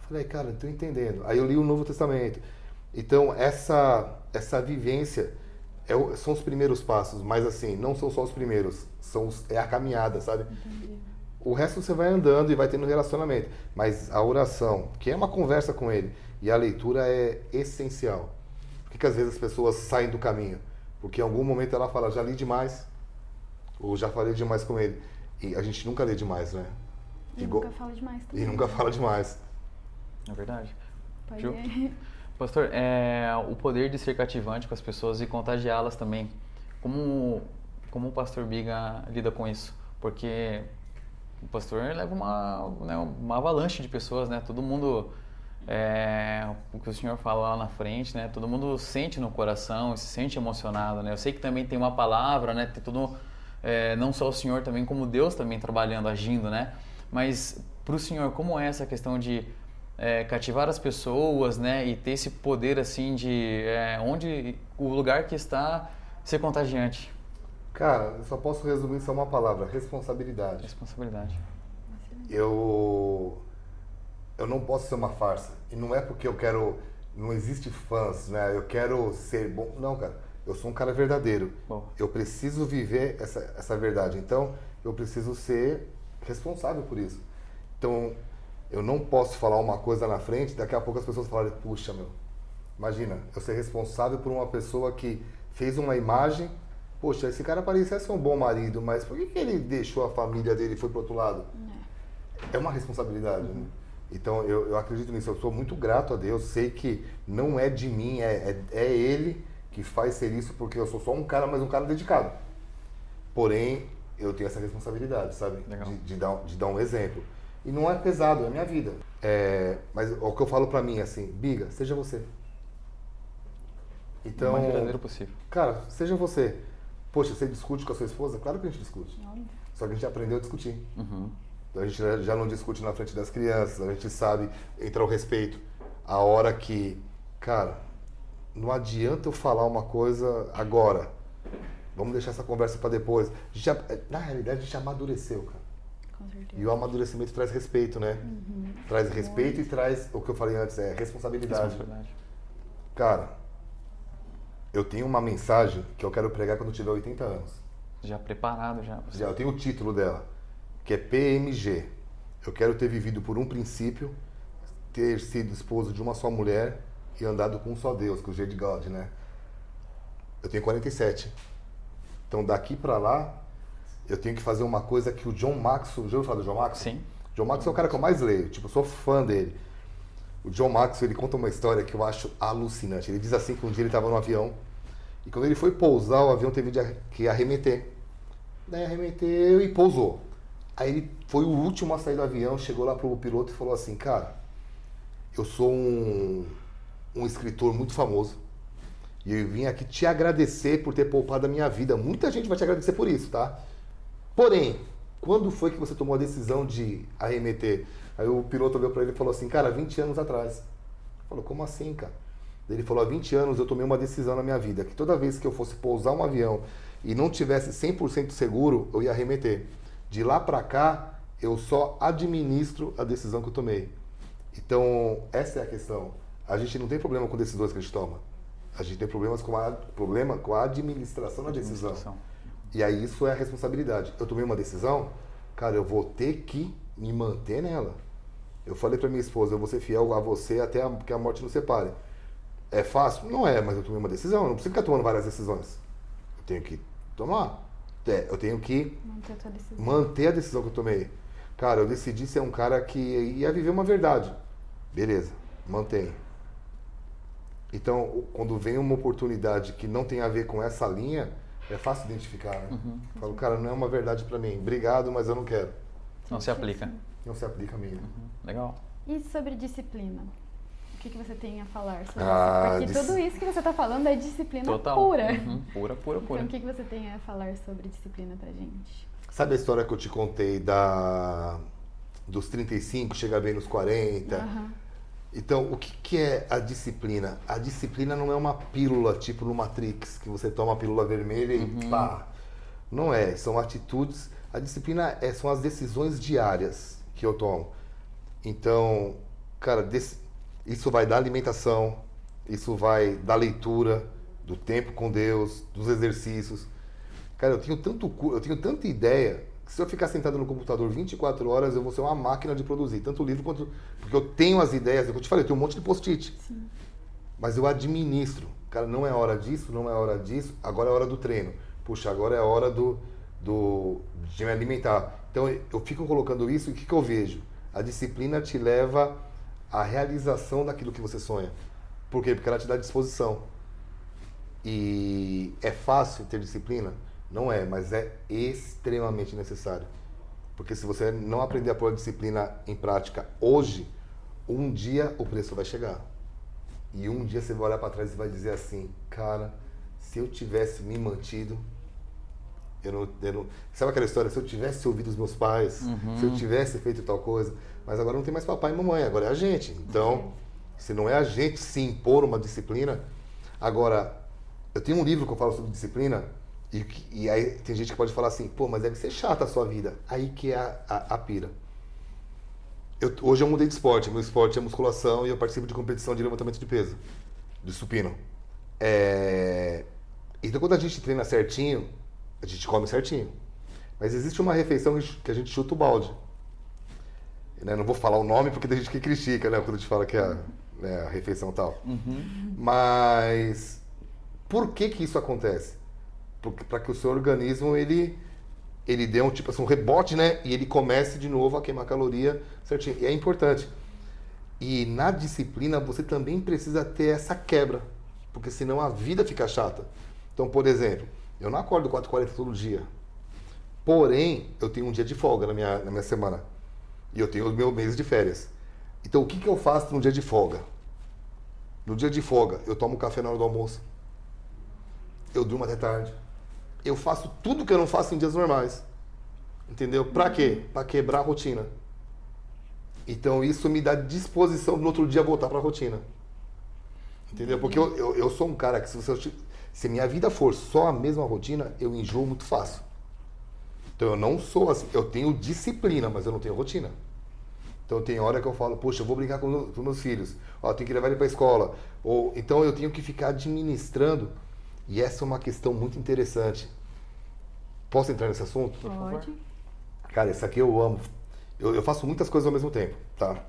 Eu falei, cara, estou entendendo. Aí eu li o Novo Testamento. Então, essa, essa vivência é, são os primeiros passos, mas assim, não são só os primeiros, são os, é a caminhada, sabe? Entendi. O resto você vai andando e vai tendo relacionamento. Mas a oração, que é uma conversa com ele, e a leitura é essencial. Por que, que às vezes as pessoas saem do caminho? Porque em algum momento ela fala, já li demais, ou já falei demais com ele. E a gente nunca lê demais, né? E Igual... nunca fala demais também. E nunca fala demais. É verdade. Pode Pastor, é, o poder de ser cativante com as pessoas e contagiá-las também. Como, como o pastor Biga lida com isso? Porque o pastor leva uma, né, uma avalanche de pessoas, né? Todo mundo, é, o que o senhor fala lá na frente, né? Todo mundo sente no coração se sente emocionado, né? Eu sei que também tem uma palavra, né? Tem tudo, é, não só o senhor também, como Deus também trabalhando, agindo, né? Mas para o senhor, como é essa questão de é, cativar as pessoas, né? E ter esse poder assim de é, onde o lugar que está ser contagiante? Cara, eu só posso resumir só uma palavra: responsabilidade. Responsabilidade. Eu eu não posso ser uma farsa. E não é porque eu quero, não existe fãs, né? Eu quero ser bom. Não, cara. Eu sou um cara verdadeiro. Bom. Eu preciso viver essa, essa verdade. Então, eu preciso ser responsável por isso. Então, eu não posso falar uma coisa na frente, daqui a pouco as pessoas falarem, puxa, meu. Imagina, eu ser responsável por uma pessoa que fez uma imagem poxa, esse cara parecia ser um bom marido, mas por que, que ele deixou a família dele e foi pro outro lado? É, é uma responsabilidade, né? uhum. né? Então eu, eu acredito nisso, eu sou muito grato a Deus, sei que não é de mim, é, é, é Ele que faz ser isso porque eu sou só um cara, mas um cara dedicado. Porém, eu tenho essa responsabilidade, sabe? De, de, dar, de dar um exemplo. E não é pesado, é a minha vida. É, mas o que eu falo pra mim, assim, Biga, seja você. Então, o mais verdadeiro possível. Cara, seja você. Poxa, você discute com a sua esposa? Claro que a gente discute. Só que a gente aprendeu a discutir. Uhum. Então a gente já não discute na frente das crianças, a gente sabe entrar o respeito. A hora que, cara, não adianta eu falar uma coisa agora. Vamos deixar essa conversa para depois. Já, na realidade, a gente amadureceu, cara. Com certeza. E o amadurecimento traz respeito, né? Uhum. Traz respeito Muito. e traz, o que eu falei antes, é responsabilidade. responsabilidade. Cara, eu tenho uma mensagem que eu quero pregar quando eu tiver 80 anos. Já preparado, já. Você. Já, eu tenho o título dela, que é PMG. Eu quero ter vivido por um princípio, ter sido esposo de uma só mulher e andado com um só Deus, com o G de God, né? Eu tenho 47. Então daqui para lá, eu tenho que fazer uma coisa que o John Maxwell, já ouviu falar do John Maxwell? Sim. John Maxwell é o cara que eu mais leio, tipo, eu sou fã dele. O John Maxwell, ele conta uma história que eu acho alucinante. Ele diz assim que um dia ele estava no avião e quando ele foi pousar, o avião teve que arremeter. Daí arremeteu e pousou. Aí ele foi o último a sair do avião, chegou lá pro piloto e falou assim, cara, eu sou um, um escritor muito famoso e eu vim aqui te agradecer por ter poupado a minha vida. Muita gente vai te agradecer por isso, tá? Porém, quando foi que você tomou a decisão de arremeter? Aí o piloto olhou para ele e falou assim, cara, 20 anos atrás. Falou, como assim, cara? Ele falou: há 20 anos eu tomei uma decisão na minha vida que toda vez que eu fosse pousar um avião e não tivesse 100% seguro, eu ia arremeter. De lá para cá, eu só administro a decisão que eu tomei. Então, essa é a questão. A gente não tem problema com decisões que a gente toma. A gente tem problemas com a, problema com a administração da decisão. E aí isso é a responsabilidade. Eu tomei uma decisão, cara, eu vou ter que me manter nela. Eu falei para minha esposa, eu vou ser fiel a você até a, que a morte nos separe. É fácil? Não é, mas eu tomei uma decisão. Eu não preciso ficar tomando várias decisões. Eu tenho que tomar. É, eu tenho que manter a, decisão. manter a decisão que eu tomei. Cara, eu decidi ser um cara que ia viver uma verdade. Beleza, mantém. Então, quando vem uma oportunidade que não tem a ver com essa linha, é fácil identificar, né? Uhum. Falo, cara, não é uma verdade para mim. Obrigado, mas eu não quero. Não se aplica. Não se aplica a mim. Uhum. Legal. E sobre disciplina? que, que você tem a falar sobre ah, isso? Porque tudo isso que você está falando é disciplina Total. pura. Uhum. Pura, pura, pura. Então, o que, que você tem a falar sobre disciplina pra gente? Sabe a história que eu te contei da dos 35, chegar bem nos 40? Uhum. Então, o que, que é a disciplina? A disciplina não é uma pílula, tipo no Matrix, que você toma a pílula vermelha e uhum. pá. Não é, são atitudes. A disciplina é, são as decisões diárias que eu tomo. Então, cara, desse, isso vai da alimentação, isso vai da leitura, do tempo com Deus, dos exercícios. Cara, eu tenho tanto eu tenho tanta ideia se eu ficar sentado no computador 24 horas, eu vou ser uma máquina de produzir, tanto livro quanto porque eu tenho as ideias, eu te falei, eu tenho um monte de post-it. Mas eu administro. Cara, não é hora disso, não é hora disso, agora é hora do treino. Puxa, agora é hora do, do de me alimentar. Então eu fico colocando isso e o que, que eu vejo? A disciplina te leva a realização daquilo que você sonha. Por quê? Porque ela te dá disposição. E é fácil ter disciplina? Não é, mas é extremamente necessário. Porque se você não aprender a pôr a disciplina em prática hoje, um dia o preço vai chegar. E um dia você vai olhar para trás e vai dizer assim, cara, se eu tivesse me mantido, eu não, eu não... Sabe aquela história? Se eu tivesse ouvido os meus pais, uhum. se eu tivesse feito tal coisa, mas agora não tem mais papai e mamãe, agora é a gente. Então, se não é a gente se impor uma disciplina. Agora, eu tenho um livro que eu falo sobre disciplina, e, e aí tem gente que pode falar assim, pô, mas deve ser chata a sua vida. Aí que é a, a, a pira. Eu, hoje eu mudei de esporte, meu esporte é musculação e eu participo de competição de levantamento de peso, de supino. É... Então quando a gente treina certinho, a gente come certinho. Mas existe uma refeição que a gente chuta o balde. Né? Não vou falar o nome porque tem gente que critica, né? Quando a gente fala que é a, né, a refeição tal. Uhum. Mas por que que isso acontece? Para que o seu organismo ele ele dê um tipo assim, um rebote, né? E ele comece de novo a queimar caloria certinho. E é importante. E na disciplina você também precisa ter essa quebra. porque senão a vida fica chata. Então, por exemplo, eu não acordo 4h40 todo dia. Porém, eu tenho um dia de folga na minha, na minha semana. E eu tenho os meus meses de férias. Então, o que, que eu faço no dia de folga? No dia de folga, eu tomo café na hora do almoço. Eu durmo até tarde. Eu faço tudo que eu não faço em dias normais. Entendeu? Pra quê? Pra quebrar a rotina. Então, isso me dá disposição no outro dia voltar pra rotina. Entendeu? Porque eu, eu, eu sou um cara que, se, você, se minha vida for só a mesma rotina, eu enjoo muito fácil. Então, eu não sou assim. Eu tenho disciplina, mas eu não tenho rotina. Então tem hora que eu falo, poxa, eu vou brincar com, os meus filhos, ó, tenho que levar ele para escola. Ou, então eu tenho que ficar administrando. E essa é uma questão muito interessante. Posso entrar nesse assunto? Pode. Cara, isso aqui eu amo. Eu, eu faço muitas coisas ao mesmo tempo, tá?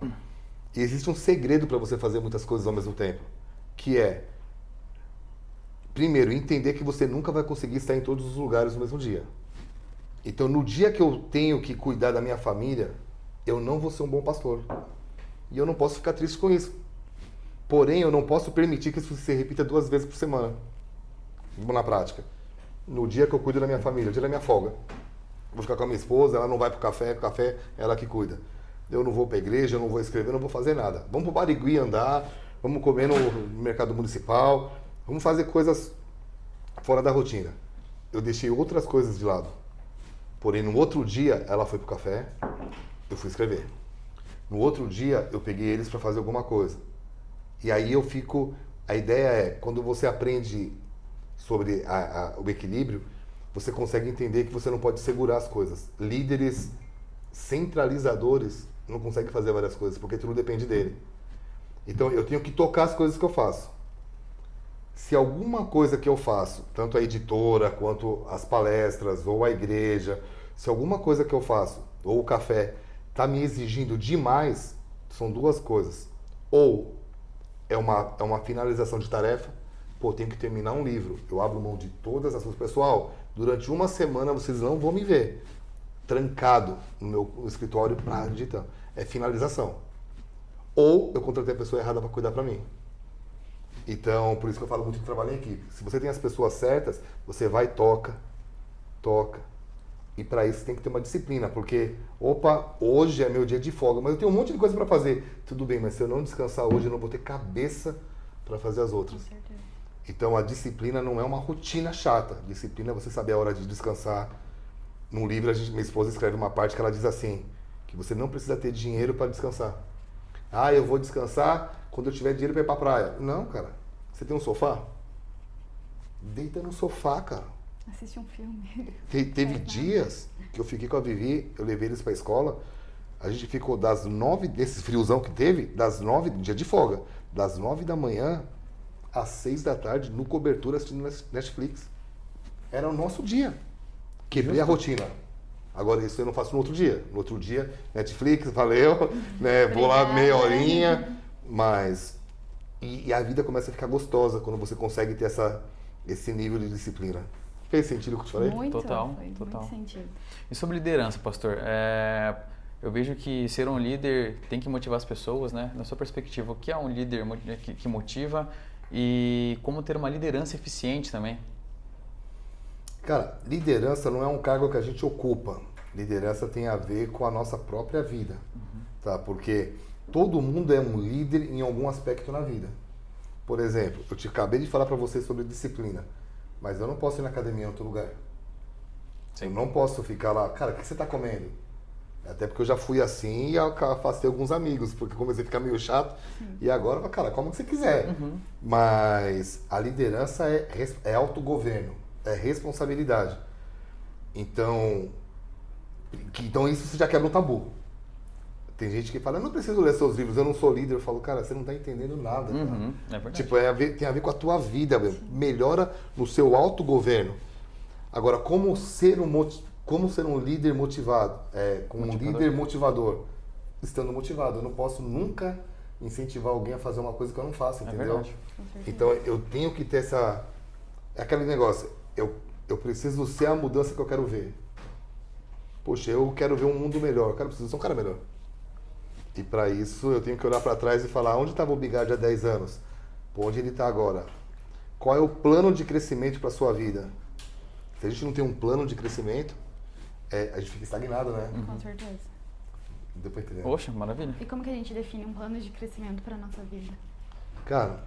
E existe um segredo para você fazer muitas coisas ao mesmo tempo, que é primeiro entender que você nunca vai conseguir estar em todos os lugares no mesmo dia. Então, no dia que eu tenho que cuidar da minha família, eu não vou ser um bom pastor. E eu não posso ficar triste com isso. Porém, eu não posso permitir que isso se repita duas vezes por semana. Vamos na prática. No dia que eu cuido da minha família, dia da minha folga. Vou ficar com a minha esposa, ela não vai pro café, o café é ela que cuida. Eu não vou pra igreja, eu não vou escrever, eu não vou fazer nada. Vamos pro Barigui andar, vamos comer no mercado municipal, vamos fazer coisas fora da rotina. Eu deixei outras coisas de lado. Porém, no outro dia, ela foi pro café, eu fui escrever. No outro dia, eu peguei eles para fazer alguma coisa. E aí eu fico. A ideia é, quando você aprende sobre a, a, o equilíbrio, você consegue entender que você não pode segurar as coisas. Líderes centralizadores não conseguem fazer várias coisas, porque tudo depende dele. Então eu tenho que tocar as coisas que eu faço. Se alguma coisa que eu faço, tanto a editora quanto as palestras ou a igreja, se alguma coisa que eu faço, ou o café, está me exigindo demais, são duas coisas. Ou é uma, é uma finalização de tarefa, pô, tenho que terminar um livro, eu abro mão de todas as coisas. Pessoal, durante uma semana vocês não vão me ver trancado no meu escritório para editar. É finalização. Ou eu contratei a pessoa errada para cuidar para mim. Então, por isso que eu falo muito de trabalho em equipe. Se você tem as pessoas certas, você vai toca, toca, e para isso tem que ter uma disciplina, porque, opa, hoje é meu dia de folga, mas eu tenho um monte de coisa para fazer. Tudo bem, mas se eu não descansar hoje, eu não vou ter cabeça para fazer as outras. Com certeza. Então a disciplina não é uma rotina chata. Disciplina é você saber a hora de descansar. Num livro, a gente, minha esposa escreve uma parte que ela diz assim: que você não precisa ter dinheiro para descansar. Ah, eu vou descansar quando eu tiver dinheiro para ir para praia. Não, cara. Você tem um sofá? Deita no sofá, cara. Assiste um filme. Te, teve dias que eu fiquei com a Vivi, eu levei eles pra escola, a gente ficou das nove, desse friozão que teve, das nove, dia de folga, das nove da manhã às seis da tarde, no cobertura assistindo Netflix. Era o nosso dia. Quebrei a rotina. Agora isso eu não faço no outro dia. No outro dia, Netflix, valeu, né? Vou lá meia horinha, mas. E, e, a vida começa a ficar gostosa quando você consegue ter essa, esse nível de disciplina. Fez sentido o que eu te falei? Muito, total, foi total. muito sentido. E sobre liderança, pastor, é, eu vejo que ser um líder tem que motivar as pessoas, né? Na sua perspectiva, o que é um líder que, que motiva e como ter uma liderança eficiente também? Cara, liderança não é um cargo que a gente ocupa. Liderança tem a ver com a nossa própria vida, uhum. tá? Porque todo mundo é um líder em algum aspecto na vida. Por exemplo, eu te acabei de falar para você sobre disciplina. Mas eu não posso ir na academia em outro lugar. Sim. Eu não posso ficar lá, cara, o que você está comendo? Até porque eu já fui assim e afastei alguns amigos, porque comecei a ficar meio chato. Sim. E agora, cara, como você quiser. Uhum. Mas a liderança é, é autogoverno, é responsabilidade. Então, então isso você já quebra um tabu. Tem gente que fala, eu não preciso ler seus livros, eu não sou líder. Eu falo, cara, você não está entendendo nada. Uhum, é tipo, é a ver, tem a ver com a tua vida, melhora no seu autogoverno. Agora, como ser um, como ser um líder motivado? É, como um líder motivador? Estando motivado. Eu não posso nunca incentivar alguém a fazer uma coisa que eu não faço, é entendeu? É então, eu tenho que ter essa... É aquele negócio, eu, eu preciso ser a mudança que eu quero ver. Poxa, eu quero ver um mundo melhor, eu quero preciso ser um cara melhor. E para isso eu tenho que olhar para trás e falar onde estava o Bigard há 10 anos? Pô, onde ele está agora? qual é o plano de crescimento para sua vida? Se a gente não tem um plano de crescimento, é, a gente fica estagnado, né? Com certeza. Depois entendeu? Poxa, maravilha. E como que a gente define um plano de crescimento para nossa vida? Cara,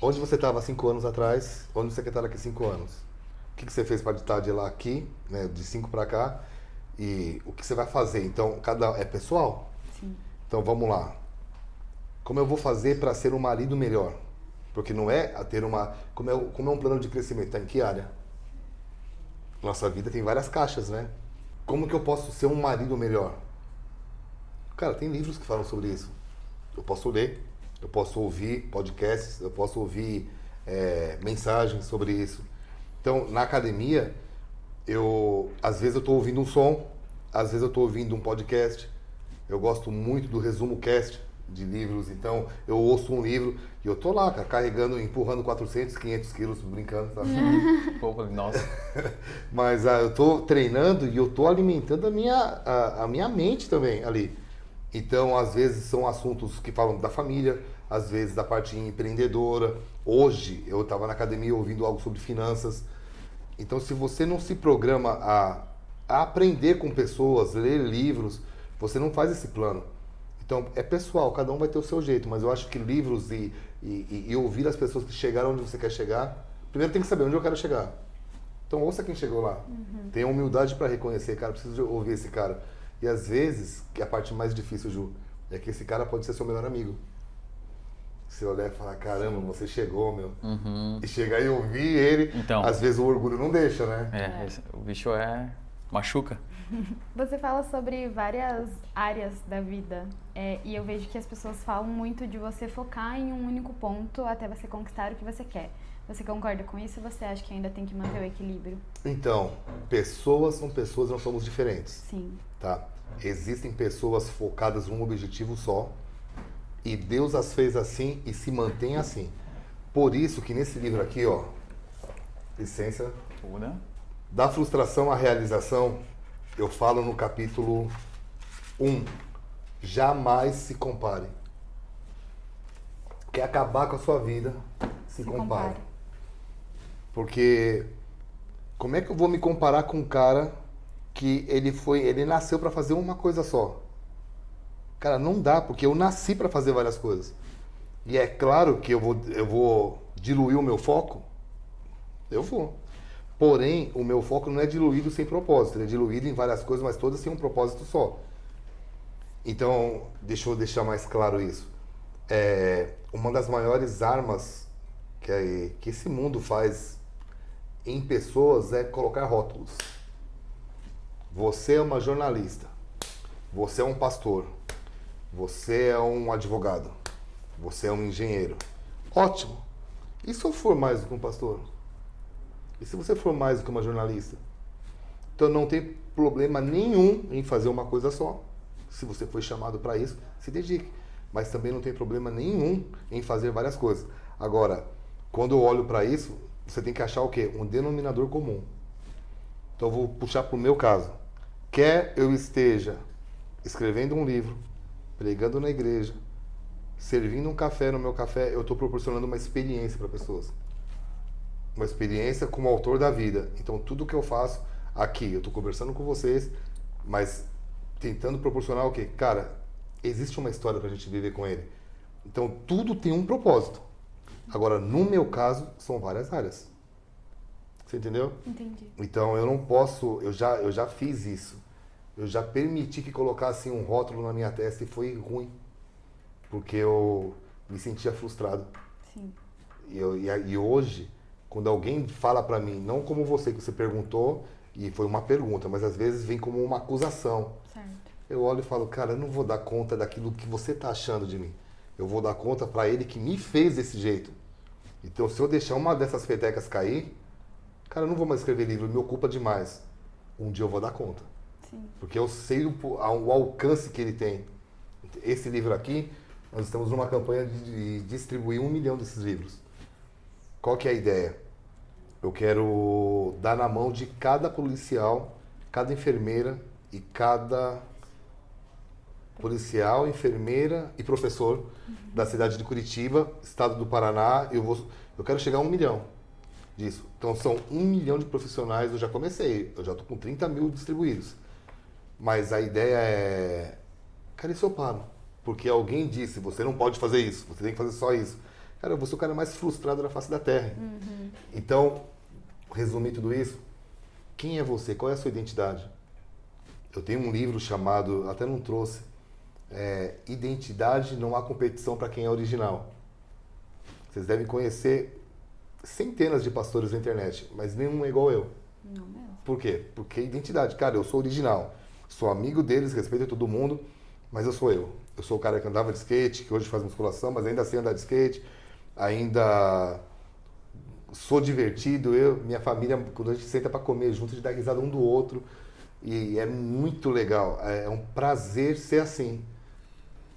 onde você estava cinco anos atrás, onde você quer estar daqui cinco anos? O que, que você fez para estar de lá aqui, né, de cinco para cá? E o que você vai fazer? Então, cada é pessoal. Sim. Então, vamos lá. Como eu vou fazer para ser um marido melhor? Porque não é a ter uma. Como é, como é um plano de crescimento? Está em que área? Nossa vida tem várias caixas, né? Como que eu posso ser um marido melhor? Cara, tem livros que falam sobre isso. Eu posso ler, eu posso ouvir podcasts, eu posso ouvir é, mensagens sobre isso. Então, na academia, eu às vezes eu estou ouvindo um som, às vezes eu estou ouvindo um podcast. Eu gosto muito do resumo cast de livros, então eu ouço um livro e eu tô lá, cara, carregando, empurrando 400, 500 quilos, brincando, tá? Pô, nossa. Mas ah, eu tô treinando e eu tô alimentando a minha, a, a minha mente também ali. Então, às vezes são assuntos que falam da família, às vezes da parte empreendedora. Hoje eu estava na academia ouvindo algo sobre finanças. Então, se você não se programa a, a aprender com pessoas, ler livros, você não faz esse plano. Então, é pessoal, cada um vai ter o seu jeito, mas eu acho que livros e, e, e ouvir as pessoas que chegaram onde você quer chegar, primeiro tem que saber onde eu quero chegar. Então, ouça quem chegou lá. Uhum. Tenha humildade para reconhecer, cara, preciso ouvir esse cara. E às vezes, que é a parte mais difícil, Ju, é que esse cara pode ser seu melhor amigo. Você olhar e falar, caramba, você chegou, meu. Uhum. E chegar e ouvir ele, Então. às vezes o orgulho não deixa, né? É, esse- o bicho é. Machuca. Você fala sobre várias áreas da vida é, e eu vejo que as pessoas falam muito de você focar em um único ponto até você conquistar o que você quer. Você concorda com isso ou você acha que ainda tem que manter o equilíbrio? Então, pessoas são pessoas, nós somos diferentes. Sim. tá? Existem pessoas focadas num objetivo só e Deus as fez assim e se mantém assim. Por isso que nesse livro aqui, ó, licença, Tuda. Da frustração à realização, eu falo no capítulo 1, jamais se compare. Quer acabar com a sua vida, se, Se compare. compare. Porque como é que eu vou me comparar com um cara que ele foi, ele nasceu para fazer uma coisa só? Cara, não dá, porque eu nasci para fazer várias coisas. E é claro que eu vou, eu vou diluir o meu foco. Eu vou. Porém, o meu foco não é diluído sem propósito. Ele é diluído em várias coisas, mas todas têm um propósito só. Então, deixa eu deixar mais claro isso. É, uma das maiores armas que, é- que esse mundo faz em pessoas é colocar rótulos. Você é uma jornalista. Você é um pastor. Você é um advogado. Você é um engenheiro. Ótimo. E se eu for mais do que um pastor? E se você for mais do que uma jornalista? Então não tem problema nenhum em fazer uma coisa só. Se você foi chamado para isso, se dedique. Mas também não tem problema nenhum em fazer várias coisas. Agora, quando eu olho para isso, você tem que achar o quê? Um denominador comum. Então eu vou puxar para o meu caso. Quer eu esteja escrevendo um livro, pregando na igreja, servindo um café no meu café, eu estou proporcionando uma experiência para pessoas. Uma experiência como autor da vida. Então tudo que eu faço aqui, eu estou conversando com vocês, mas tentando proporcionar o quê? Cara, existe uma história para a gente viver com ele. Então tudo tem um propósito. Agora, no meu caso, são várias áreas. Você entendeu? Entendi. Então eu não posso, eu já, eu já fiz isso. Eu já permiti que colocassem um rótulo na minha testa e foi ruim. Porque eu me sentia frustrado. Sim. E, eu, e, e hoje, quando alguém fala pra mim, não como você que você perguntou, e foi uma pergunta, mas às vezes vem como uma acusação. Certo. Eu olho e falo, cara, eu não vou dar conta daquilo que você tá achando de mim. Eu vou dar conta pra ele que me fez desse jeito. Então, se eu deixar uma dessas petecas cair, cara, eu não vou mais escrever livro, me ocupa demais. Um dia eu vou dar conta. Sim. Porque eu sei o, o alcance que ele tem. Esse livro aqui, nós estamos numa campanha de, de distribuir um milhão desses livros. Qual que é a ideia? Eu quero dar na mão de cada policial, cada enfermeira e cada policial, enfermeira e professor uhum. da cidade de Curitiba, estado do Paraná. Eu, vou, eu quero chegar a um milhão disso. Então são um milhão de profissionais, eu já comecei, eu já estou com 30 mil distribuídos. Mas a ideia é, cara, isso eu paro. Porque alguém disse, você não pode fazer isso, você tem que fazer só isso. Cara, eu vou ser o cara mais frustrado da face da Terra. Uhum. Então, resumir tudo isso, quem é você? Qual é a sua identidade? Eu tenho um livro chamado, até não trouxe, é, Identidade Não Há Competição para Quem é Original. Vocês devem conhecer centenas de pastores na internet, mas nenhum é igual eu. Não mesmo. Por quê? Porque identidade. Cara, eu sou original. Sou amigo deles, respeito todo mundo, mas eu sou eu. Eu sou o cara que andava de skate, que hoje faz musculação, mas ainda assim andar de skate. Ainda sou divertido. Eu, minha família, quando a gente senta para comer junto, a gente dá risada um do outro. E é muito legal. É um prazer ser assim.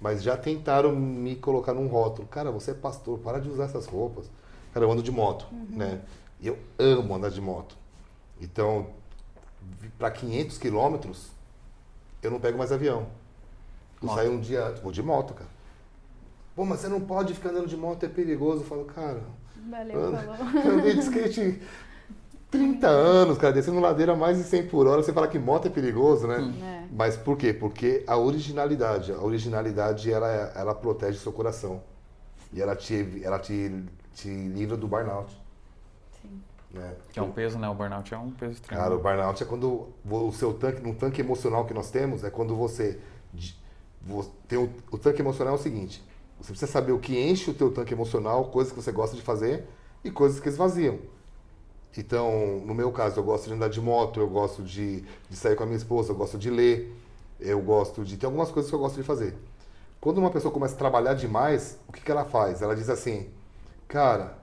Mas já tentaram me colocar num rótulo. Cara, você é pastor, para de usar essas roupas. Cara, eu ando de moto, uhum. né? E eu amo andar de moto. Então, para 500 quilômetros, eu não pego mais avião. Eu saio um dia, vou de moto, cara. Pô, mas você não pode ficar andando de moto, é perigoso. Eu falo, cara. Valeu, falou. Eu andei de skate 30 anos, cara, descendo ladeira mais de 100 por hora. Você fala que moto é perigoso, né? É. Mas por quê? Porque a originalidade, a originalidade, ela, ela protege o seu coração. E ela te, ela te, te livra do burnout. Sim. Né? Que é um peso, né? O burnout é um peso extremo. Cara, o burnout é quando o seu tanque, no tanque emocional que nós temos, é quando você, você tem o, o tanque emocional é o seguinte, você precisa saber o que enche o teu tanque emocional, coisas que você gosta de fazer e coisas que esvaziam. Então, no meu caso, eu gosto de andar de moto, eu gosto de, de sair com a minha esposa, eu gosto de ler, eu gosto de... Tem algumas coisas que eu gosto de fazer. Quando uma pessoa começa a trabalhar demais, o que, que ela faz? Ela diz assim, cara,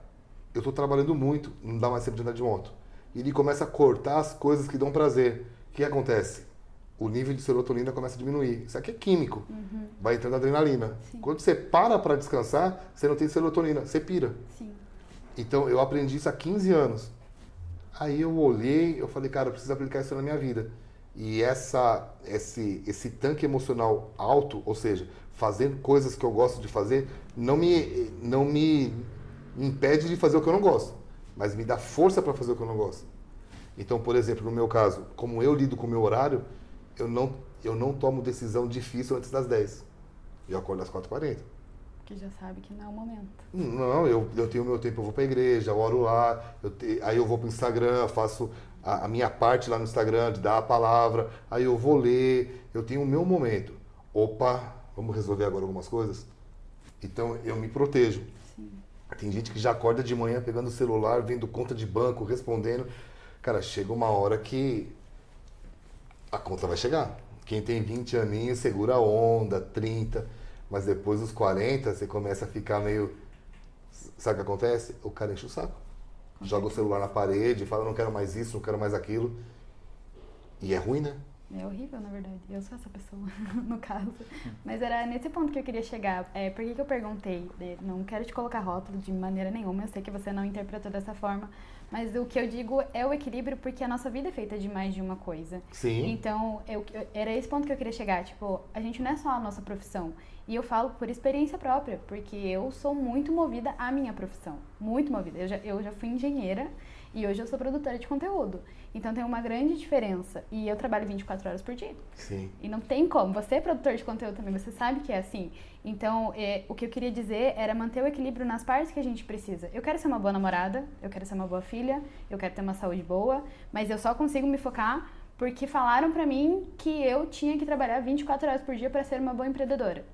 eu estou trabalhando muito, não dá mais tempo de andar de moto. E ele começa a cortar as coisas que dão prazer. O que acontece? O nível de serotonina começa a diminuir. Isso aqui é químico. Uhum. Vai entrando adrenalina. Sim. Quando você para para descansar, você não tem serotonina, você pira. Sim. Então eu aprendi isso há 15 anos. Aí eu olhei, eu falei, cara, eu preciso aplicar isso na minha vida. E essa, esse, esse tanque emocional alto, ou seja, fazendo coisas que eu gosto de fazer, não me, não me impede de fazer o que eu não gosto, mas me dá força para fazer o que eu não gosto. Então, por exemplo, no meu caso, como eu lido com o meu horário, eu não, eu não tomo decisão difícil antes das 10. Eu acordo às 4h40. Que já sabe que não é o momento. Não, eu, eu tenho meu tempo, eu vou para a igreja, eu oro lá, eu te, aí eu vou para o Instagram, faço a, a, minha parte lá no Instagram de dar a palavra, aí eu vou ler, eu tenho o meu momento. Opa, vamos resolver agora algumas coisas? Então eu me protejo. Sim. Tem gente que já acorda de manhã pegando o celular, vendo conta de banco, respondendo. Cara, chega uma hora que a conta vai chegar. Quem tem 20 aninhos segura a onda, 30, mas depois dos 40 você começa a ficar meio. Sabe o que acontece? O cara enche o saco. Joga o celular na parede, fala não quero mais isso, não quero mais aquilo. E é ruim, né? É horrível, na verdade. Eu sou essa pessoa, no caso. Mas era nesse ponto que eu queria chegar. É, por que, que eu perguntei? Não quero te colocar rótulo de maneira nenhuma, eu sei que você não interpretou dessa forma. Mas o que eu digo é o equilíbrio, porque a nossa vida é feita de mais de uma coisa. Sim. Então, eu, era esse ponto que eu queria chegar. Tipo, a gente não é só a nossa profissão. E eu falo por experiência própria, porque eu sou muito movida à minha profissão. Muito movida. Eu já, eu já fui engenheira e hoje eu sou produtora de conteúdo. Então tem uma grande diferença. E eu trabalho 24 horas por dia. Sim. E não tem como. Você é produtor de conteúdo também, você sabe que é assim. Então, é, o que eu queria dizer era manter o equilíbrio nas partes que a gente precisa. Eu quero ser uma boa namorada, eu quero ser uma boa filha, eu quero ter uma saúde boa, mas eu só consigo me focar porque falaram pra mim que eu tinha que trabalhar 24 horas por dia para ser uma boa empreendedora.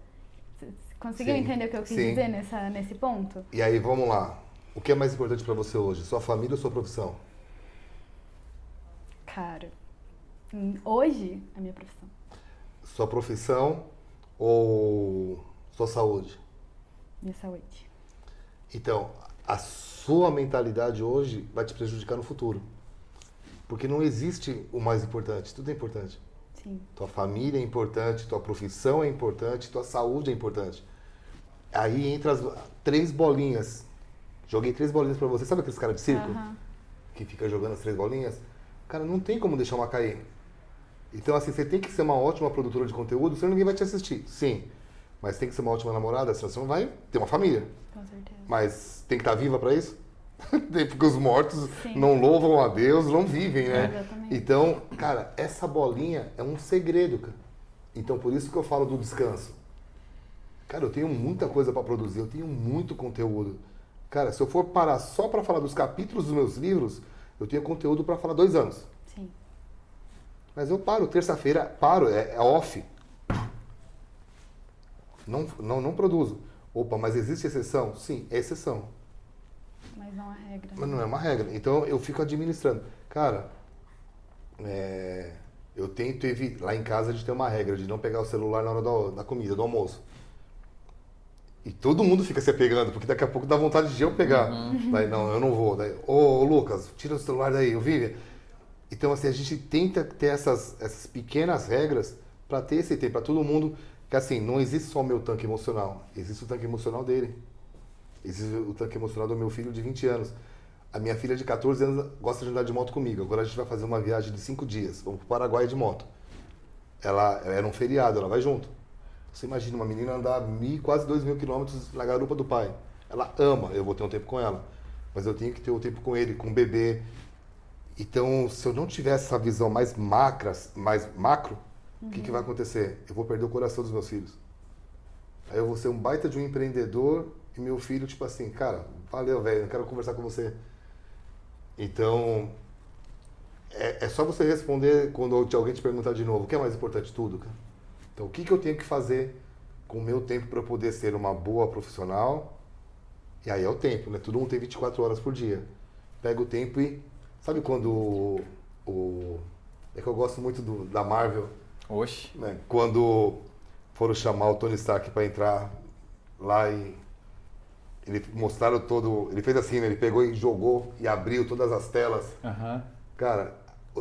Conseguiu Sim. entender o que eu quis Sim. dizer nessa, nesse ponto? E aí, vamos lá. O que é mais importante para você hoje? Sua família ou sua profissão? Cara, hum, hoje, a minha profissão. Sua profissão ou sua saúde? Minha saúde. Então, a sua mentalidade hoje vai te prejudicar no futuro. Porque não existe o mais importante, tudo é importante. Sim. Tua família é importante, tua profissão é importante, tua saúde é importante. Aí entra as três bolinhas. Joguei três bolinhas para você. Sabe aqueles caras de circo? Que fica jogando as três bolinhas? Cara, não tem como deixar uma cair. Então, assim, você tem que ser uma ótima produtora de conteúdo, senão ninguém vai te assistir. Sim. Mas tem que ser uma ótima namorada, senão você não vai ter uma família. Com certeza. Mas tem que estar viva para isso? Porque os mortos Sim. não louvam a Deus, não vivem, né? Exatamente. Então, cara, essa bolinha é um segredo, cara. Então, por isso que eu falo do descanso. Cara, eu tenho muita coisa para produzir, eu tenho muito conteúdo. Cara, se eu for parar só para falar dos capítulos dos meus livros, eu tenho conteúdo para falar dois anos. Sim. Mas eu paro, terça-feira, paro, é, é off. Não, não, não produzo. Opa, mas existe exceção? Sim, é exceção. Mas não é regra. Mas não é uma regra. Então eu fico administrando. Cara, é, eu tento evitar. Lá em casa a gente tem uma regra de não pegar o celular na hora do- da comida, do almoço. E todo mundo fica se pegando, porque daqui a pouco dá vontade de eu pegar. Daí, não, eu não vou. Daí, ô Lucas, tira o celular daí, eu vive. Então, assim, a gente tenta ter essas, essas pequenas regras para ter esse tempo, para todo mundo. Que assim, não existe só o meu tanque emocional, existe o tanque emocional dele. Existe o tanque emocional do meu filho de 20 anos. A minha filha de 14 anos gosta de andar de moto comigo. Agora a gente vai fazer uma viagem de 5 dias. Vamos para o Paraguai de moto. Ela era um feriado, ela vai junto. Você imagina uma menina andar mil, quase 2 mil quilômetros na garupa do pai. Ela ama, eu vou ter um tempo com ela. Mas eu tenho que ter um tempo com ele, com o bebê. Então, se eu não tiver essa visão mais macras, mais macro, o que, que vai acontecer? Eu vou perder o coração dos meus filhos. Aí eu vou ser um baita de um empreendedor e meu filho, tipo assim, cara, valeu, velho, não quero conversar com você. Então, é, é só você responder quando alguém te perguntar de novo, o que é mais importante? Tudo, cara. Então, o que, que eu tenho que fazer com o meu tempo para poder ser uma boa profissional? E aí é o tempo, né? Todo mundo tem 24 horas por dia. Pega o tempo e. Sabe quando o. o- é que eu gosto muito do- da Marvel, Oxe. né? Quando foram chamar o Tony Stark para entrar lá e ele mostraram todo, ele fez assim, né? ele pegou e jogou e abriu todas as telas. Aham. Cara,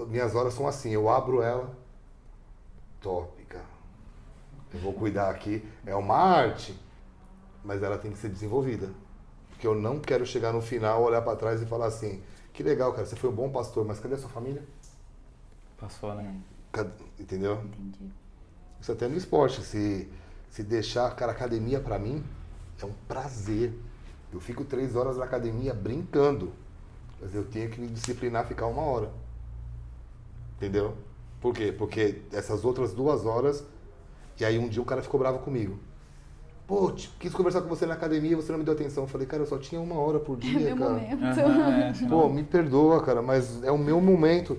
minhas horas são assim, eu abro ela, top, cara. Eu vou cuidar aqui, é uma arte, mas ela tem que ser desenvolvida. Porque eu não quero chegar no final, olhar para trás e falar assim, que legal, cara, você foi um bom pastor, mas cadê a sua família? Passou, né? Entendeu? Entendi. Isso até no esporte. Se, se deixar, cara, academia pra mim é um prazer. Eu fico três horas na academia brincando. Mas eu tenho que me disciplinar a ficar uma hora. Entendeu? Por quê? Porque essas outras duas horas. E aí um dia o cara ficou bravo comigo. Pô, quis conversar com você na academia e você não me deu atenção. Eu falei, cara, eu só tinha uma hora por dia, Meu cara. momento. É, senão- Pô, me perdoa, cara, mas é o meu momento.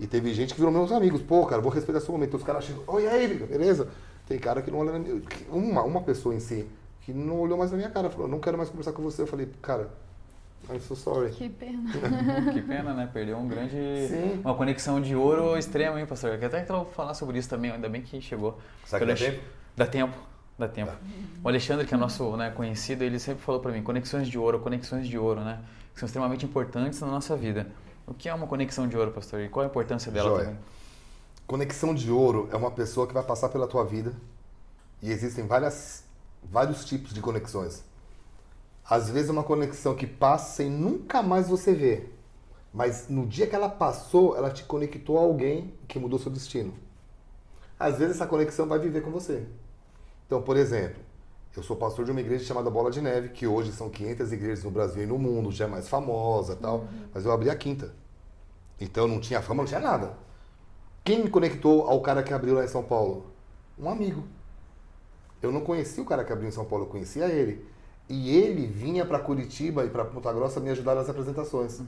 E teve gente que virou meus amigos. Pô, cara, vou respeitar seu momento. Os caras chegam, oi, e aí, beleza? Tem cara que não olha na minha... Uma, uma pessoa em si, que não olhou mais na minha cara. Falou, não quero mais conversar com você. Eu falei, cara, I'm so sorry. Que pena. Que pena, né? Perdeu um grande. Sim. Uma conexão de ouro extrema, hein, pastor? Eu até quero falar sobre isso também, ainda bem que chegou. Será que dá o Alex- Dá tempo. Dá tempo. O Alexandre, que é nosso né, conhecido, ele sempre falou pra mim: conexões de ouro, conexões de ouro, né? Que são extremamente importantes na nossa vida. O que é uma conexão de ouro, pastor? E qual a importância dela Joia. também? Conexão de ouro é uma pessoa que vai passar pela tua vida e existem várias, vários tipos de conexões. Às vezes é uma conexão que passa e nunca mais você vê. Mas no dia que ela passou, ela te conectou a alguém que mudou seu destino. Às vezes essa conexão vai viver com você. Então, por exemplo, eu sou pastor de uma igreja chamada Bola de Neve, que hoje são 500 igrejas no Brasil e no mundo, já é mais famosa tal, mas eu abri a quinta. Então não tinha fama, não tinha nada. Quem me conectou ao cara que abriu lá em São Paulo? Um amigo. Eu não conhecia o cara que abriu em São Paulo, eu conhecia ele. E ele vinha para Curitiba e para Ponta Grossa me ajudar nas apresentações.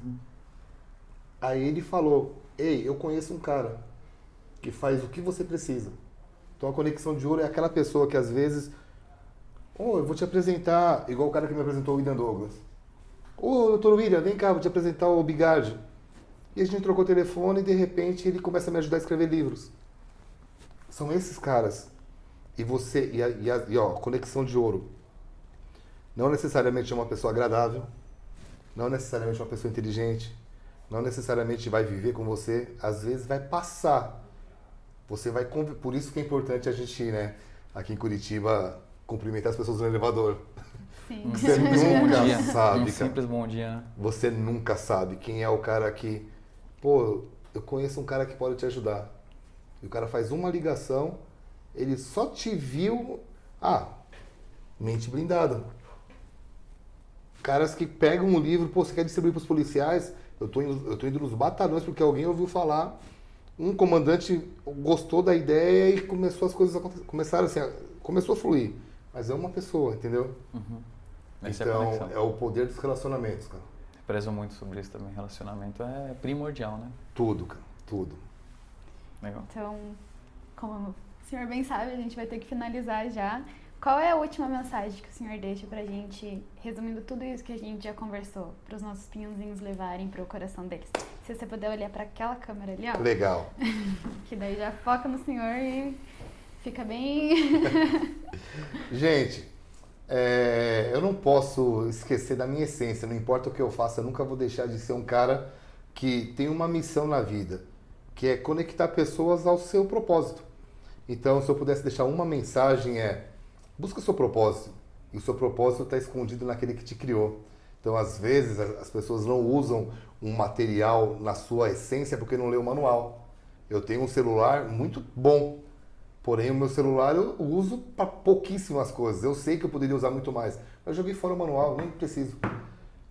Aí ele falou: Ei, eu conheço um cara que faz o que você precisa. Então a conexão de ouro é aquela pessoa que às vezes. Oh, eu vou te apresentar, igual o cara que me apresentou o William Douglas. Ô, doutor William, vem cá, vou te apresentar o Bigard. E a gente trocou o telefone e de repente ele começa a me ajudar a escrever livros. São esses caras. E você, e, a, e, a- e ó, conexão de ouro. Não necessariamente é uma pessoa agradável, não necessariamente uma pessoa inteligente, não necessariamente vai viver com você, às vezes vai passar. Você vai por isso que é importante a gente, né, aqui em Curitiba, cumprimentar as pessoas no elevador. Sim. Você nunca dia. sabe, um cara. simples bom dia, né? Você nunca sabe quem é o cara que, pô, eu conheço um cara que pode te ajudar. E o cara faz uma ligação, ele só te viu. Ah, mente blindada. Caras que pegam um livro, pô, você quer distribuir para os policiais? Eu tô, indo, eu tô indo nos batalhões porque alguém ouviu falar. Um comandante gostou da ideia e começou as coisas a começaram assim, começou a fluir. Mas é uma pessoa, entendeu? Uhum. então, é, é, o poder dos relacionamentos, cara. Eu prezo muito sobre isso também. Relacionamento é primordial, né? Tudo, cara. Tudo. Legal. Então, como o senhor bem sabe, a gente vai ter que finalizar já. Qual é a última mensagem que o senhor deixa pra gente, resumindo tudo isso que a gente já conversou, para os nossos pinhãozinhos levarem pro coração deles? Se você puder olhar para aquela câmera ali, ó. Legal. que daí já foca no senhor e fica bem. gente, é, eu não posso esquecer da minha essência, não importa o que eu faça, eu nunca vou deixar de ser um cara que tem uma missão na vida, que é conectar pessoas ao seu propósito. Então, se eu pudesse deixar uma mensagem é busca o seu propósito. E o seu propósito está escondido naquele que te criou. Então, às vezes, as pessoas não usam um material na sua essência porque não lê o manual. Eu tenho um celular muito bom, porém o meu celular eu uso para pouquíssimas coisas. Eu sei que eu poderia usar muito mais, mas eu joguei fora o manual, nem preciso.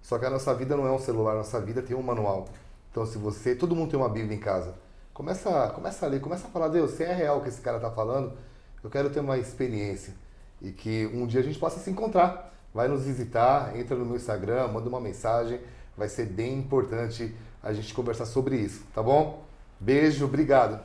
Só que a nossa vida não é um celular, a nossa vida tem um manual. Então, se você, todo mundo tem uma Bíblia em casa, começa, começa a ler, começa a falar, Deus, se é real o que esse cara está falando, eu quero ter uma experiência e que um dia a gente possa se encontrar. Vai nos visitar, entra no meu Instagram, manda uma mensagem, vai ser bem importante a gente conversar sobre isso, tá bom? Beijo, obrigado.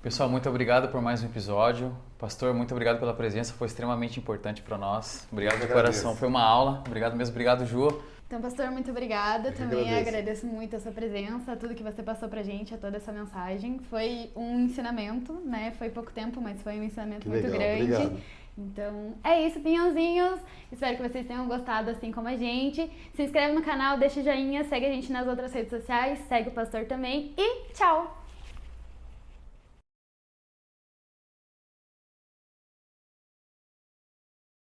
Pessoal, muito obrigado por mais um episódio. Pastor, muito obrigado pela presença, foi extremamente importante para nós. Obrigado de coração, foi uma aula. Obrigado mesmo, obrigado, Ju. Então, pastor, muito obrigada. Também agradeço. agradeço. muito a sua presença, tudo que você passou pra gente, a toda essa mensagem. Foi um ensinamento, né? Foi pouco tempo, mas foi um ensinamento que muito legal, grande. Obrigado. Então é isso, pinhãozinhos. Espero que vocês tenham gostado assim como a gente. Se inscreve no canal, deixa joinha, segue a gente nas outras redes sociais, segue o pastor também e tchau!